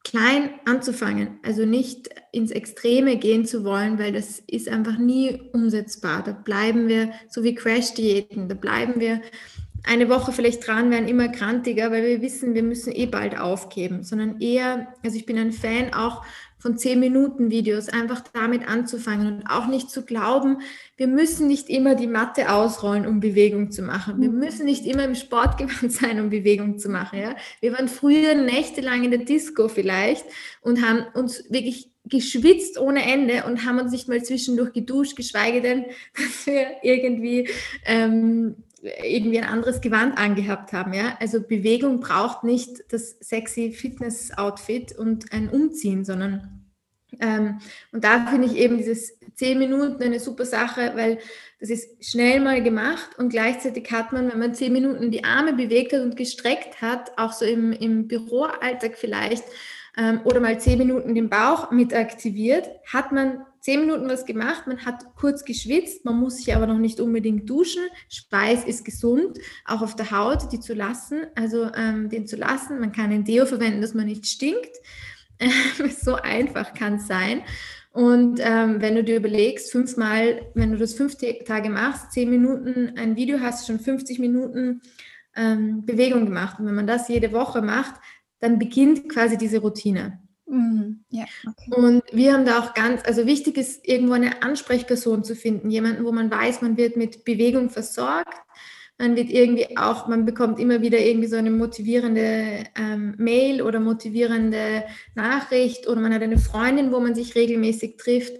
klein anzufangen, also nicht ins Extreme gehen zu wollen, weil das ist einfach nie umsetzbar. Da bleiben wir, so wie Crash-Diäten, da bleiben wir eine Woche vielleicht dran, werden immer krantiger, weil wir wissen, wir müssen eh bald aufgeben, sondern eher, also ich bin ein Fan auch von 10 Minuten Videos, einfach damit anzufangen und auch nicht zu glauben, wir müssen nicht immer die Matte ausrollen, um Bewegung zu machen. Wir mhm. müssen nicht immer im Sportgewand [LAUGHS] sein, um Bewegung zu machen. Ja? Wir waren früher nächtelang in der Disco vielleicht und haben uns wirklich geschwitzt ohne Ende und haben uns nicht mal zwischendurch geduscht, geschweige denn, [LAUGHS] dass wir irgendwie ähm, irgendwie ein anderes Gewand angehabt haben. Ja? Also Bewegung braucht nicht das sexy Fitness-Outfit und ein Umziehen, sondern ähm, und da finde ich eben dieses zehn Minuten eine super Sache, weil das ist schnell mal gemacht und gleichzeitig hat man, wenn man zehn Minuten die Arme bewegt hat und gestreckt hat, auch so im, im Büroalltag vielleicht, ähm, oder mal zehn Minuten den Bauch mit aktiviert, hat man zehn Minuten was gemacht, man hat kurz geschwitzt, man muss sich aber noch nicht unbedingt duschen. Schweiß ist gesund, auch auf der Haut, die zu lassen, also ähm, den zu lassen. Man kann ein Deo verwenden, dass man nicht stinkt. [LAUGHS] so einfach kann es sein. Und ähm, wenn du dir überlegst, fünfmal, wenn du das fünf Tage machst, zehn Minuten ein Video hast, schon 50 Minuten ähm, Bewegung gemacht. Und wenn man das jede Woche macht, dann beginnt quasi diese Routine. Mhm. Ja, okay. Und wir haben da auch ganz, also wichtig ist, irgendwo eine Ansprechperson zu finden, jemanden, wo man weiß, man wird mit Bewegung versorgt. Man wird irgendwie auch, man bekommt immer wieder irgendwie so eine motivierende ähm, Mail oder motivierende Nachricht oder man hat eine Freundin, wo man sich regelmäßig trifft.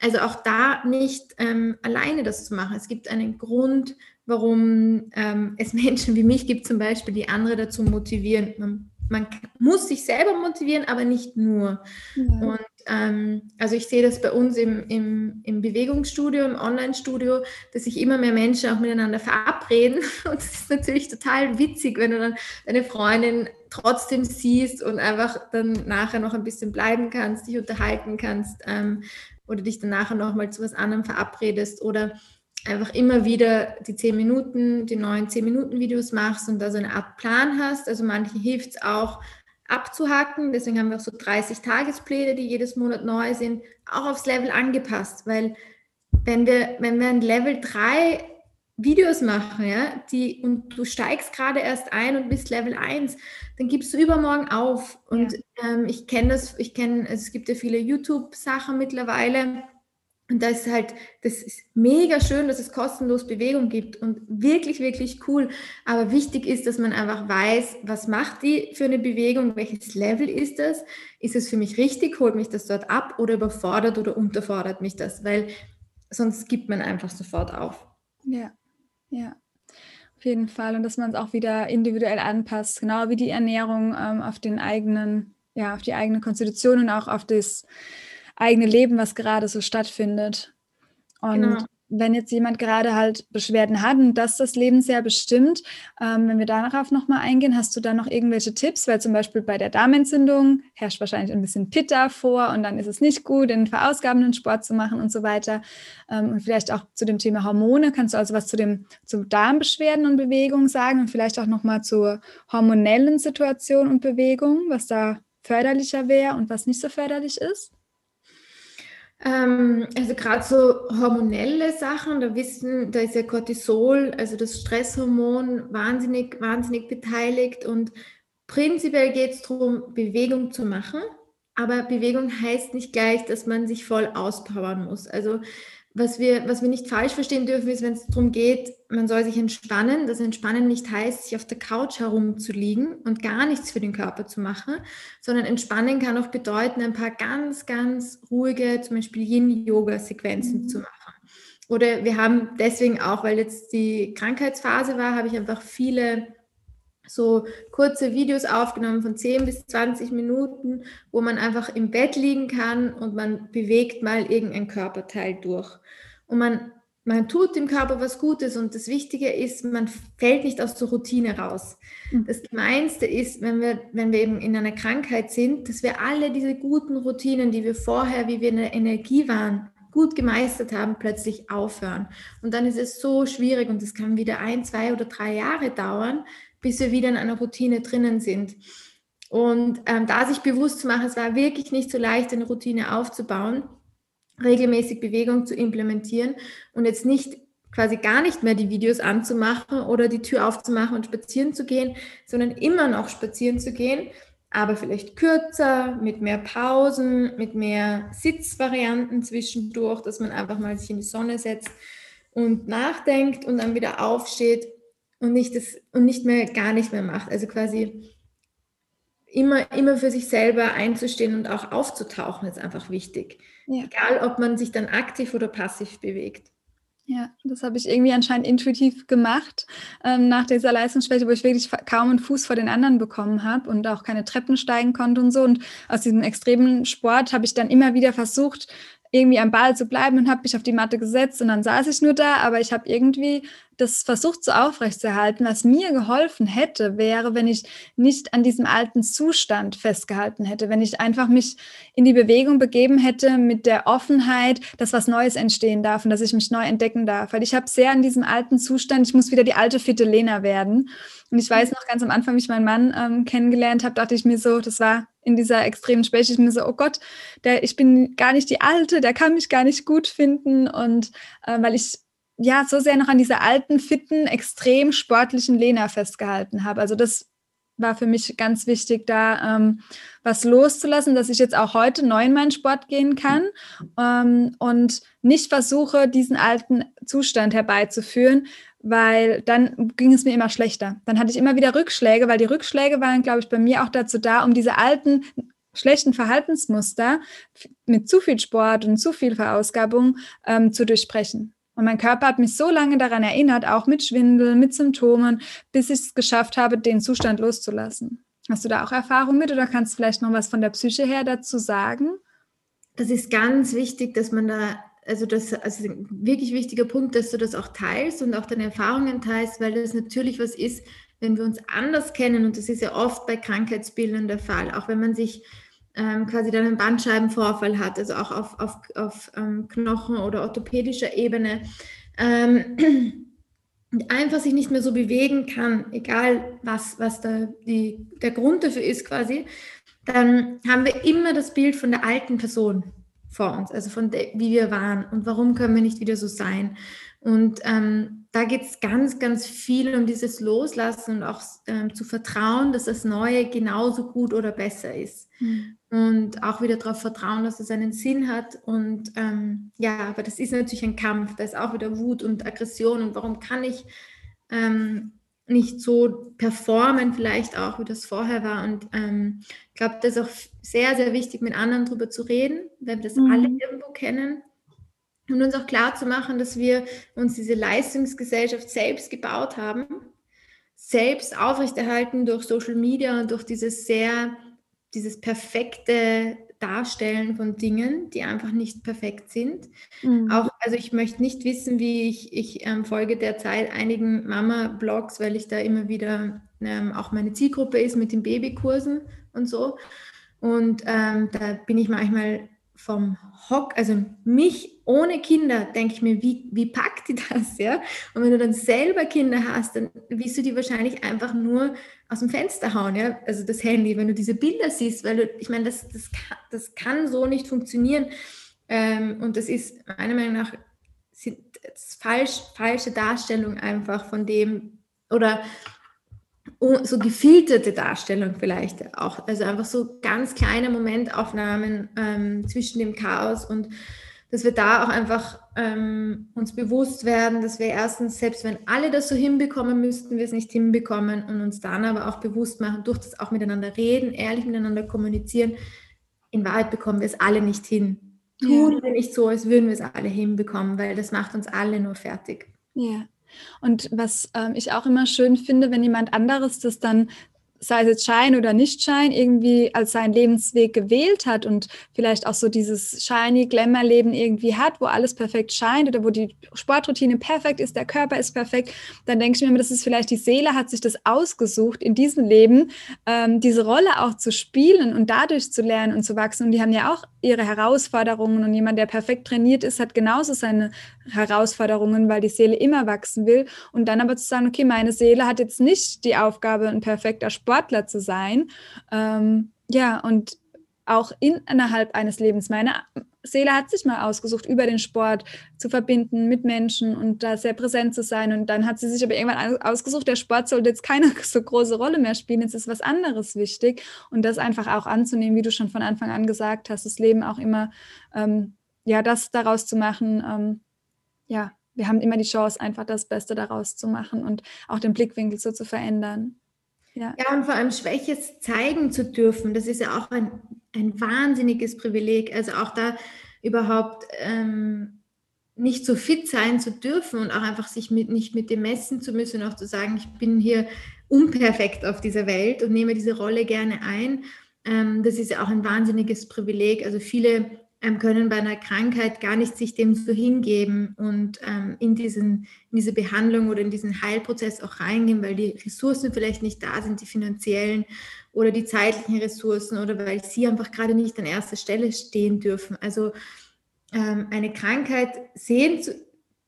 Also auch da nicht ähm, alleine das zu machen. Es gibt einen Grund, warum ähm, es [LAUGHS] Menschen wie mich gibt, zum Beispiel, die andere dazu motivieren. Man man muss sich selber motivieren, aber nicht nur. Ja. Und ähm, also ich sehe das bei uns im, im, im Bewegungsstudio, im Online-Studio, dass sich immer mehr Menschen auch miteinander verabreden. [LAUGHS] Und es ist natürlich total witzig, wenn du dann deine Freundin trotzdem siehst und einfach dann nachher noch ein bisschen bleiben kannst, dich unterhalten kannst ähm, oder dich dann nachher noch mal zu was anderem verabredest oder einfach immer wieder die 10 Minuten, die neuen 10 Minuten Videos machst und da so eine Art Plan hast. Also manchen hilft es auch abzuhacken. Deswegen haben wir auch so 30 Tagespläne, die jedes Monat neu sind, auch aufs Level angepasst. Weil wenn wir, wenn wir ein Level 3 Videos machen, ja, die, und du steigst gerade erst ein und bist Level 1, dann gibst du übermorgen auf. Und ja. ähm, ich kenne das, ich kenne, also es gibt ja viele YouTube-Sachen mittlerweile, und das ist halt, das ist mega schön, dass es kostenlos Bewegung gibt und wirklich, wirklich cool. Aber wichtig ist, dass man einfach weiß, was macht die für eine Bewegung, welches Level ist das? Ist es für mich richtig? Holt mich das dort ab oder überfordert oder unterfordert mich das? Weil sonst gibt man einfach sofort auf. Ja, ja. Auf jeden Fall. Und dass man es auch wieder individuell anpasst, genau wie die Ernährung ähm, auf den eigenen, ja, auf die eigene Konstitution und auch auf das eigene Leben, was gerade so stattfindet. Und genau. wenn jetzt jemand gerade halt Beschwerden hat und das das Leben sehr bestimmt, ähm, wenn wir darauf nochmal eingehen, hast du da noch irgendwelche Tipps? Weil zum Beispiel bei der Darmentzündung herrscht wahrscheinlich ein bisschen Pitta vor und dann ist es nicht gut, den verausgabenden Sport zu machen und so weiter. Ähm, und vielleicht auch zu dem Thema Hormone. Kannst du also was zu dem zu Darmbeschwerden und Bewegung sagen und vielleicht auch nochmal zur hormonellen Situation und Bewegung, was da förderlicher wäre und was nicht so förderlich ist? Ähm, also gerade so hormonelle Sachen, da wissen, da ist ja Cortisol, also das Stresshormon, wahnsinnig, wahnsinnig beteiligt. Und prinzipiell geht es darum, Bewegung zu machen. Aber Bewegung heißt nicht gleich, dass man sich voll auspowern muss. Also was wir, was wir nicht falsch verstehen dürfen, ist, wenn es darum geht, man soll sich entspannen. Das Entspannen nicht heißt, sich auf der Couch herumzuliegen und gar nichts für den Körper zu machen, sondern Entspannen kann auch bedeuten, ein paar ganz, ganz ruhige, zum Beispiel Yin-Yoga-Sequenzen mhm. zu machen. Oder wir haben deswegen auch, weil jetzt die Krankheitsphase war, habe ich einfach viele so kurze Videos aufgenommen von 10 bis 20 Minuten, wo man einfach im Bett liegen kann und man bewegt mal irgendein Körperteil durch. Und man, man tut dem Körper was Gutes und das Wichtige ist, man fällt nicht aus der Routine raus. Mhm. Das Gemeinste ist, wenn wir, wenn wir eben in einer Krankheit sind, dass wir alle diese guten Routinen, die wir vorher, wie wir in der Energie waren, gut gemeistert haben, plötzlich aufhören. Und dann ist es so schwierig und es kann wieder ein, zwei oder drei Jahre dauern, bis wir wieder in einer Routine drinnen sind. Und ähm, da sich bewusst zu machen, es war wirklich nicht so leicht, eine Routine aufzubauen, regelmäßig Bewegung zu implementieren und jetzt nicht quasi gar nicht mehr die Videos anzumachen oder die Tür aufzumachen und spazieren zu gehen, sondern immer noch spazieren zu gehen, aber vielleicht kürzer, mit mehr Pausen, mit mehr Sitzvarianten zwischendurch, dass man einfach mal sich in die Sonne setzt und nachdenkt und dann wieder aufsteht und nicht, das, und nicht mehr gar nicht mehr macht. Also quasi immer, immer für sich selber einzustehen und auch aufzutauchen ist einfach wichtig. Ja. Egal, ob man sich dann aktiv oder passiv bewegt. Ja, das habe ich irgendwie anscheinend intuitiv gemacht ähm, nach dieser Leistungsschwäche, wo ich wirklich kaum einen Fuß vor den anderen bekommen habe und auch keine Treppen steigen konnte und so. Und aus diesem extremen Sport habe ich dann immer wieder versucht, irgendwie am Ball zu bleiben und habe mich auf die Matte gesetzt und dann saß ich nur da, aber ich habe irgendwie das versucht so aufrechtzuerhalten. Was mir geholfen hätte, wäre, wenn ich nicht an diesem alten Zustand festgehalten hätte, wenn ich einfach mich in die Bewegung begeben hätte mit der Offenheit, dass was Neues entstehen darf und dass ich mich neu entdecken darf. Weil ich habe sehr an diesem alten Zustand, ich muss wieder die alte fitte Lena werden. Und ich weiß noch ganz am Anfang, wie ich meinen Mann ähm, kennengelernt habe, dachte ich mir so, das war in dieser extremen Schwäche, ich mir so, oh Gott, der, ich bin gar nicht die Alte, der kann mich gar nicht gut finden. Und äh, weil ich ja so sehr noch an dieser alten, fitten, extrem sportlichen Lena festgehalten habe. Also das war für mich ganz wichtig, da ähm, was loszulassen, dass ich jetzt auch heute neu in meinen Sport gehen kann ähm, und nicht versuche, diesen alten Zustand herbeizuführen, weil dann ging es mir immer schlechter. Dann hatte ich immer wieder Rückschläge, weil die Rückschläge waren, glaube ich, bei mir auch dazu da, um diese alten schlechten Verhaltensmuster mit zu viel Sport und zu viel Verausgabung ähm, zu durchbrechen. Und mein Körper hat mich so lange daran erinnert, auch mit Schwindel, mit Symptomen, bis ich es geschafft habe, den Zustand loszulassen. Hast du da auch Erfahrung mit oder kannst du vielleicht noch was von der Psyche her dazu sagen? Das ist ganz wichtig, dass man da, also das also ein wirklich wichtiger Punkt, dass du das auch teilst und auch deine Erfahrungen teilst, weil das natürlich was ist, wenn wir uns anders kennen und das ist ja oft bei Krankheitsbildern der Fall, auch wenn man sich ähm, quasi dann einen Bandscheibenvorfall hat, also auch auf, auf, auf ähm, Knochen- oder orthopädischer Ebene. Ähm, [CLEARS THROAT] einfach sich nicht mehr so bewegen kann, egal was, was da die, der Grund dafür ist quasi, dann haben wir immer das Bild von der alten Person vor uns, also von der, wie wir waren und warum können wir nicht wieder so sein. Und ähm, da geht es ganz, ganz viel um dieses Loslassen und auch ähm, zu vertrauen, dass das Neue genauso gut oder besser ist. Mhm. Und auch wieder darauf vertrauen, dass es einen Sinn hat. Und ähm, ja, aber das ist natürlich ein Kampf. Da ist auch wieder Wut und Aggression. Und warum kann ich ähm, nicht so performen, vielleicht auch, wie das vorher war? Und ähm, ich glaube, das ist auch sehr, sehr wichtig, mit anderen darüber zu reden, weil wir das mhm. alle irgendwo kennen und uns auch klar zu machen, dass wir uns diese Leistungsgesellschaft selbst gebaut haben, selbst aufrechterhalten durch Social Media und durch dieses sehr, dieses perfekte Darstellen von Dingen, die einfach nicht perfekt sind. Mhm. Auch, also ich möchte nicht wissen, wie ich, ich ähm, folge derzeit einigen Mama-Blogs, weil ich da immer wieder ähm, auch meine Zielgruppe ist mit den Babykursen und so. Und ähm, da bin ich manchmal vom Hock, also mich ohne Kinder, denke ich mir, wie, wie packt die das, ja? Und wenn du dann selber Kinder hast, dann willst du die wahrscheinlich einfach nur aus dem Fenster hauen, ja? Also das Handy, wenn du diese Bilder siehst, weil du, ich meine, das, das, kann, das kann so nicht funktionieren. Ähm, und das ist meiner Meinung nach sind falsch, falsche Darstellung einfach von dem, oder so gefilterte Darstellung vielleicht auch. Also einfach so ganz kleine Momentaufnahmen ähm, zwischen dem Chaos und dass wir da auch einfach ähm, uns bewusst werden, dass wir erstens, selbst wenn alle das so hinbekommen, müssten wir es nicht hinbekommen und uns dann aber auch bewusst machen, durch das auch miteinander reden, ehrlich miteinander kommunizieren, in Wahrheit bekommen wir es alle nicht hin. Tun ja. wir nicht so, als würden wir es alle hinbekommen, weil das macht uns alle nur fertig. Ja. Und was ähm, ich auch immer schön finde, wenn jemand anderes das dann sei es jetzt Schein oder Nicht-Schein, irgendwie als seinen Lebensweg gewählt hat und vielleicht auch so dieses shiny Glamour-Leben irgendwie hat, wo alles perfekt scheint oder wo die Sportroutine perfekt ist, der Körper ist perfekt, dann denke ich mir immer, das ist vielleicht die Seele hat sich das ausgesucht, in diesem Leben ähm, diese Rolle auch zu spielen und dadurch zu lernen und zu wachsen. Und die haben ja auch ihre Herausforderungen und jemand, der perfekt trainiert ist, hat genauso seine Herausforderungen, weil die Seele immer wachsen will. Und dann aber zu sagen, okay, meine Seele hat jetzt nicht die Aufgabe, ein perfekter Sportler zu sein. Ähm, ja, und auch innerhalb eines Lebens. Meine Seele hat sich mal ausgesucht, über den Sport zu verbinden mit Menschen und da sehr präsent zu sein. Und dann hat sie sich aber irgendwann ausgesucht, der Sport sollte jetzt keine [LAUGHS] so große Rolle mehr spielen, jetzt ist was anderes wichtig. Und das einfach auch anzunehmen, wie du schon von Anfang an gesagt hast, das Leben auch immer, ähm, ja, das daraus zu machen, ähm, ja, wir haben immer die Chance, einfach das Beste daraus zu machen und auch den Blickwinkel so zu verändern. Ja. ja, und vor allem Schwäche zeigen zu dürfen, das ist ja auch ein, ein wahnsinniges Privileg. Also auch da überhaupt ähm, nicht so fit sein zu dürfen und auch einfach sich mit, nicht mit dem messen zu müssen, auch zu sagen, ich bin hier unperfekt auf dieser Welt und nehme diese Rolle gerne ein. Ähm, das ist ja auch ein wahnsinniges Privileg. Also viele ähm, können bei einer Krankheit gar nicht sich dem so hingeben und ähm, in, diesen, in diese Behandlung oder in diesen Heilprozess auch reingehen, weil die Ressourcen vielleicht nicht da sind, die finanziellen oder die zeitlichen Ressourcen oder weil sie einfach gerade nicht an erster Stelle stehen dürfen. Also ähm, eine Krankheit sehen zu,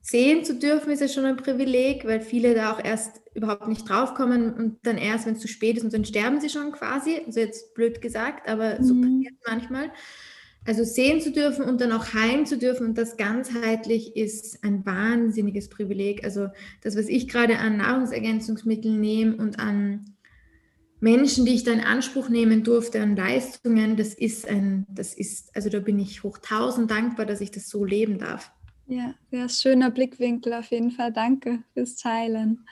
sehen zu dürfen, ist ja schon ein Privileg, weil viele da auch erst überhaupt nicht draufkommen und dann erst, wenn es zu spät ist und dann sterben sie schon quasi. Also jetzt blöd gesagt, aber so mhm. passiert es manchmal. Also sehen zu dürfen und dann auch heilen zu dürfen und das ganzheitlich ist ein wahnsinniges Privileg. Also das, was ich gerade an Nahrungsergänzungsmitteln nehme und an Menschen, die ich da in Anspruch nehmen durfte, an Leistungen, das ist ein, das ist, also da bin ich hoch tausend dankbar, dass ich das so leben darf. Ja, sehr schöner Blickwinkel auf jeden Fall. Danke fürs Teilen.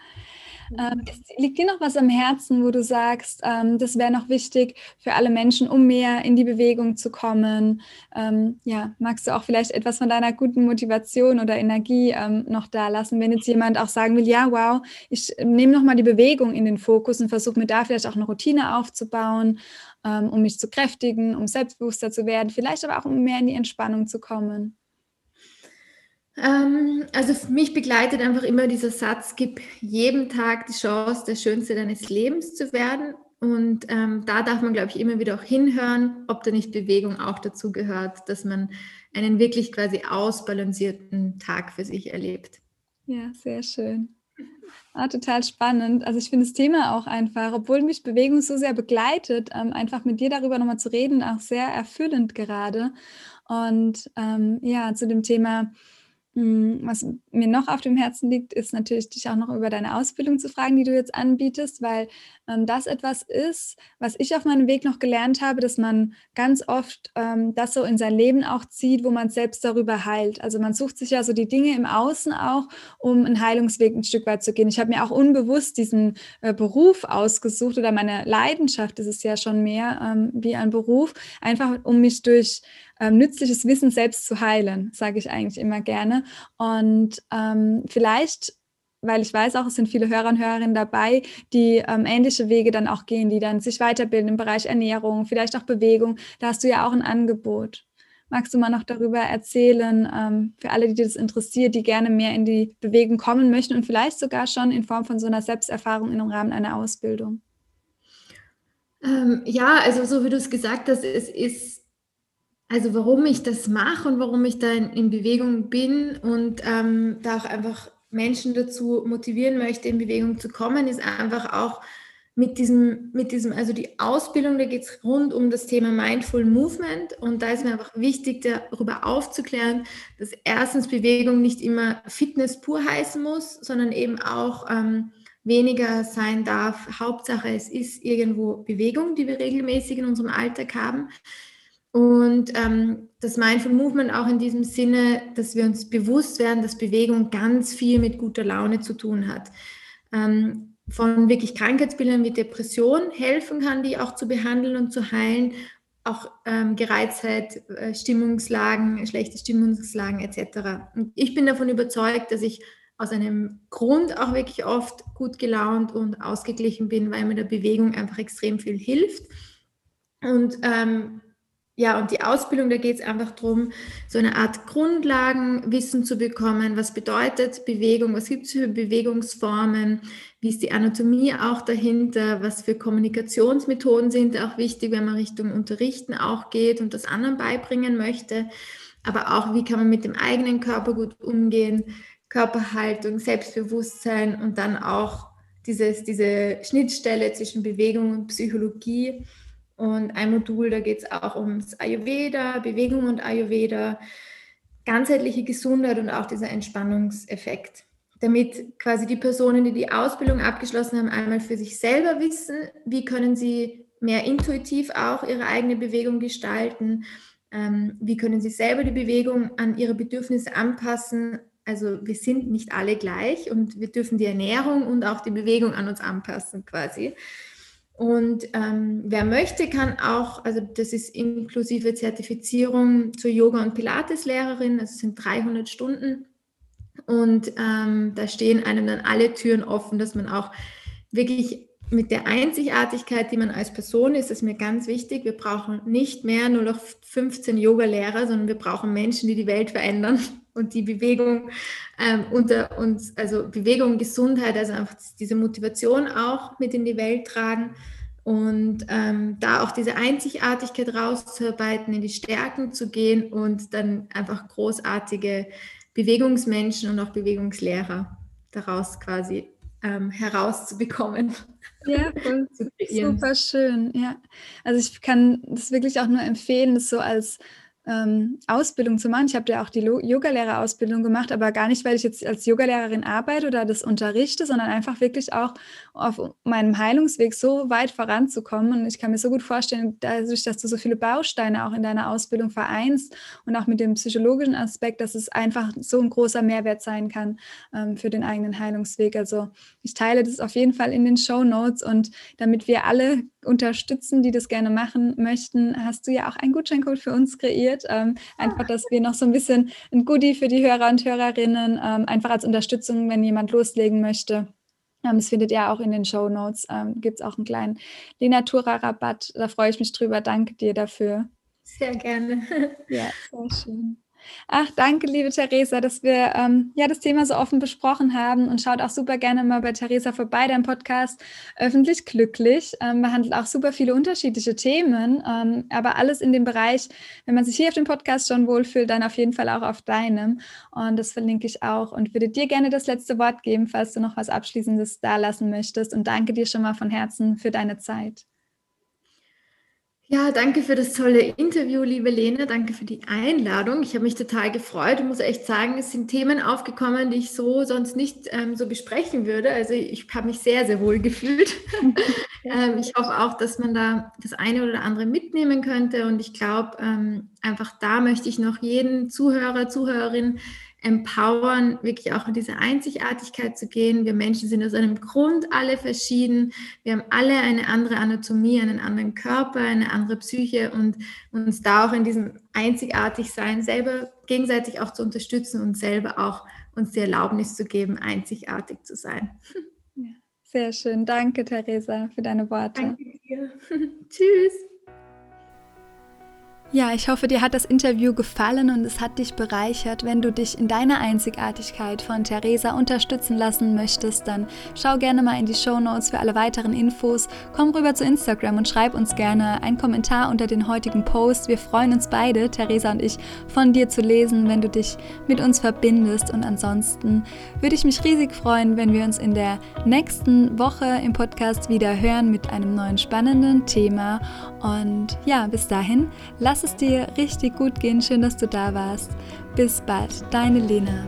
Ähm, liegt dir noch was am Herzen, wo du sagst, ähm, das wäre noch wichtig für alle Menschen, um mehr in die Bewegung zu kommen? Ähm, ja, magst du auch vielleicht etwas von deiner guten Motivation oder Energie ähm, noch da lassen, wenn jetzt jemand auch sagen will, ja, wow, ich nehme nochmal die Bewegung in den Fokus und versuche mir da vielleicht auch eine Routine aufzubauen, ähm, um mich zu kräftigen, um selbstbewusster zu werden, vielleicht aber auch um mehr in die Entspannung zu kommen? Ähm, also mich begleitet einfach immer dieser Satz, gib jedem Tag die Chance, der Schönste deines Lebens zu werden. Und ähm, da darf man, glaube ich, immer wieder auch hinhören, ob da nicht Bewegung auch dazu gehört, dass man einen wirklich quasi ausbalancierten Tag für sich erlebt. Ja, sehr schön. Ah, total spannend. Also ich finde das Thema auch einfach, obwohl mich Bewegung so sehr begleitet, ähm, einfach mit dir darüber nochmal zu reden, auch sehr erfüllend gerade. Und ähm, ja, zu dem Thema was mir noch auf dem Herzen liegt, ist natürlich dich auch noch über deine Ausbildung zu fragen, die du jetzt anbietest, weil ähm, das etwas ist, was ich auf meinem Weg noch gelernt habe, dass man ganz oft ähm, das so in sein Leben auch zieht, wo man selbst darüber heilt. Also man sucht sich ja so die Dinge im Außen auch, um einen Heilungsweg ein Stück weit zu gehen. Ich habe mir auch unbewusst diesen äh, Beruf ausgesucht oder meine Leidenschaft ist es ja schon mehr ähm, wie ein Beruf, einfach um mich durch ähm, nützliches Wissen selbst zu heilen, sage ich eigentlich immer gerne. Und ähm, vielleicht weil ich weiß auch, es sind viele Hörer und Hörerinnen dabei, die ähm, ähnliche Wege dann auch gehen, die dann sich weiterbilden im Bereich Ernährung, vielleicht auch Bewegung. Da hast du ja auch ein Angebot. Magst du mal noch darüber erzählen, ähm, für alle, die das interessiert, die gerne mehr in die Bewegung kommen möchten und vielleicht sogar schon in Form von so einer Selbsterfahrung im Rahmen einer Ausbildung? Ähm, ja, also so wie du es gesagt hast, es ist also warum ich das mache und warum ich da in, in Bewegung bin und ähm, da auch einfach Menschen dazu motivieren möchte, in Bewegung zu kommen, ist einfach auch mit diesem, mit diesem, also die Ausbildung, da geht es rund um das Thema Mindful Movement und da ist mir einfach wichtig, darüber aufzuklären, dass erstens Bewegung nicht immer Fitness pur heißen muss, sondern eben auch ähm, weniger sein darf. Hauptsache, es ist irgendwo Bewegung, die wir regelmäßig in unserem Alltag haben. Und ähm, das Mindful Movement auch in diesem Sinne, dass wir uns bewusst werden, dass Bewegung ganz viel mit guter Laune zu tun hat. Ähm, von wirklich Krankheitsbildern wie Depression helfen kann, die auch zu behandeln und zu heilen. Auch ähm, Gereiztheit, äh, Stimmungslagen, schlechte Stimmungslagen etc. Und ich bin davon überzeugt, dass ich aus einem Grund auch wirklich oft gut gelaunt und ausgeglichen bin, weil mir der Bewegung einfach extrem viel hilft. Und ähm, ja, und die Ausbildung, da geht es einfach darum, so eine Art Grundlagenwissen zu bekommen. Was bedeutet Bewegung? Was gibt es für Bewegungsformen? Wie ist die Anatomie auch dahinter? Was für Kommunikationsmethoden sind auch wichtig, wenn man Richtung Unterrichten auch geht und das anderen beibringen möchte? Aber auch, wie kann man mit dem eigenen Körper gut umgehen? Körperhaltung, Selbstbewusstsein und dann auch dieses, diese Schnittstelle zwischen Bewegung und Psychologie. Und ein Modul, da geht es auch ums Ayurveda, Bewegung und Ayurveda, ganzheitliche Gesundheit und auch dieser Entspannungseffekt. Damit quasi die Personen, die die Ausbildung abgeschlossen haben, einmal für sich selber wissen, wie können sie mehr intuitiv auch ihre eigene Bewegung gestalten, ähm, wie können sie selber die Bewegung an ihre Bedürfnisse anpassen. Also wir sind nicht alle gleich und wir dürfen die Ernährung und auch die Bewegung an uns anpassen quasi. Und ähm, wer möchte, kann auch, also das ist inklusive Zertifizierung zur Yoga- und Pilates-Lehrerin, das sind 300 Stunden. Und ähm, da stehen einem dann alle Türen offen, dass man auch wirklich mit der Einzigartigkeit, die man als Person ist, ist mir ganz wichtig. Wir brauchen nicht mehr nur noch 15 Yoga-Lehrer, sondern wir brauchen Menschen, die die Welt verändern und die Bewegung ähm, unter uns, also Bewegung, Gesundheit, also einfach diese Motivation auch mit in die Welt tragen und ähm, da auch diese Einzigartigkeit rauszuarbeiten, in die Stärken zu gehen und dann einfach großartige Bewegungsmenschen und auch Bewegungslehrer daraus quasi ähm, herauszubekommen. Ja, [LAUGHS] super schön. Ja, also ich kann das wirklich auch nur empfehlen, das so als ähm, Ausbildung zu machen. Ich habe ja auch die Yogalehrerausbildung gemacht, aber gar nicht, weil ich jetzt als Yogalehrerin arbeite oder das unterrichte, sondern einfach wirklich auch auf meinem Heilungsweg so weit voranzukommen. Und ich kann mir so gut vorstellen, dadurch, dass du so viele Bausteine auch in deiner Ausbildung vereinst und auch mit dem psychologischen Aspekt, dass es einfach so ein großer Mehrwert sein kann ähm, für den eigenen Heilungsweg. Also ich teile das auf jeden Fall in den Show Notes und damit wir alle unterstützen, die das gerne machen möchten, hast du ja auch einen Gutscheincode für uns kreiert. Ähm, einfach, dass wir noch so ein bisschen ein Goodie für die Hörer und Hörerinnen, ähm, einfach als Unterstützung, wenn jemand loslegen möchte. Ähm, das findet ihr auch in den Show Notes. Ähm, Gibt es auch einen kleinen Lenatura-Rabatt. Da freue ich mich drüber. Danke dir dafür. Sehr gerne. Ja, sehr schön. Ach, danke, liebe Theresa, dass wir ähm, ja das Thema so offen besprochen haben und schaut auch super gerne mal bei Theresa vorbei. Dein Podcast öffentlich glücklich ähm, behandelt auch super viele unterschiedliche Themen, ähm, aber alles in dem Bereich, wenn man sich hier auf dem Podcast schon wohlfühlt, dann auf jeden Fall auch auf deinem. Und das verlinke ich auch und würde dir gerne das letzte Wort geben, falls du noch was Abschließendes da lassen möchtest. Und danke dir schon mal von Herzen für deine Zeit. Ja, danke für das tolle Interview, liebe Lene. Danke für die Einladung. Ich habe mich total gefreut. Ich muss echt sagen, es sind Themen aufgekommen, die ich so sonst nicht ähm, so besprechen würde. Also ich habe mich sehr, sehr wohl gefühlt. [LAUGHS] ähm, ich hoffe auch, dass man da das eine oder andere mitnehmen könnte. Und ich glaube, ähm, einfach da möchte ich noch jeden Zuhörer, Zuhörerin empowern, wirklich auch in diese Einzigartigkeit zu gehen. Wir Menschen sind aus einem Grund alle verschieden. Wir haben alle eine andere Anatomie, einen anderen Körper, eine andere Psyche und uns da auch in diesem Einzigartigsein selber gegenseitig auch zu unterstützen und selber auch uns die Erlaubnis zu geben, einzigartig zu sein. sehr schön. Danke, Theresa, für deine Worte. Danke dir. [LAUGHS] Tschüss. Ja, ich hoffe, dir hat das Interview gefallen und es hat dich bereichert. Wenn du dich in deiner Einzigartigkeit von Theresa unterstützen lassen möchtest, dann schau gerne mal in die Show Notes für alle weiteren Infos. Komm rüber zu Instagram und schreib uns gerne einen Kommentar unter den heutigen Post. Wir freuen uns beide, Theresa und ich, von dir zu lesen, wenn du dich mit uns verbindest. Und ansonsten würde ich mich riesig freuen, wenn wir uns in der nächsten Woche im Podcast wieder hören mit einem neuen spannenden Thema. Und ja, bis dahin, lass Lass es dir richtig gut gehen. Schön, dass du da warst. Bis bald, deine Lena.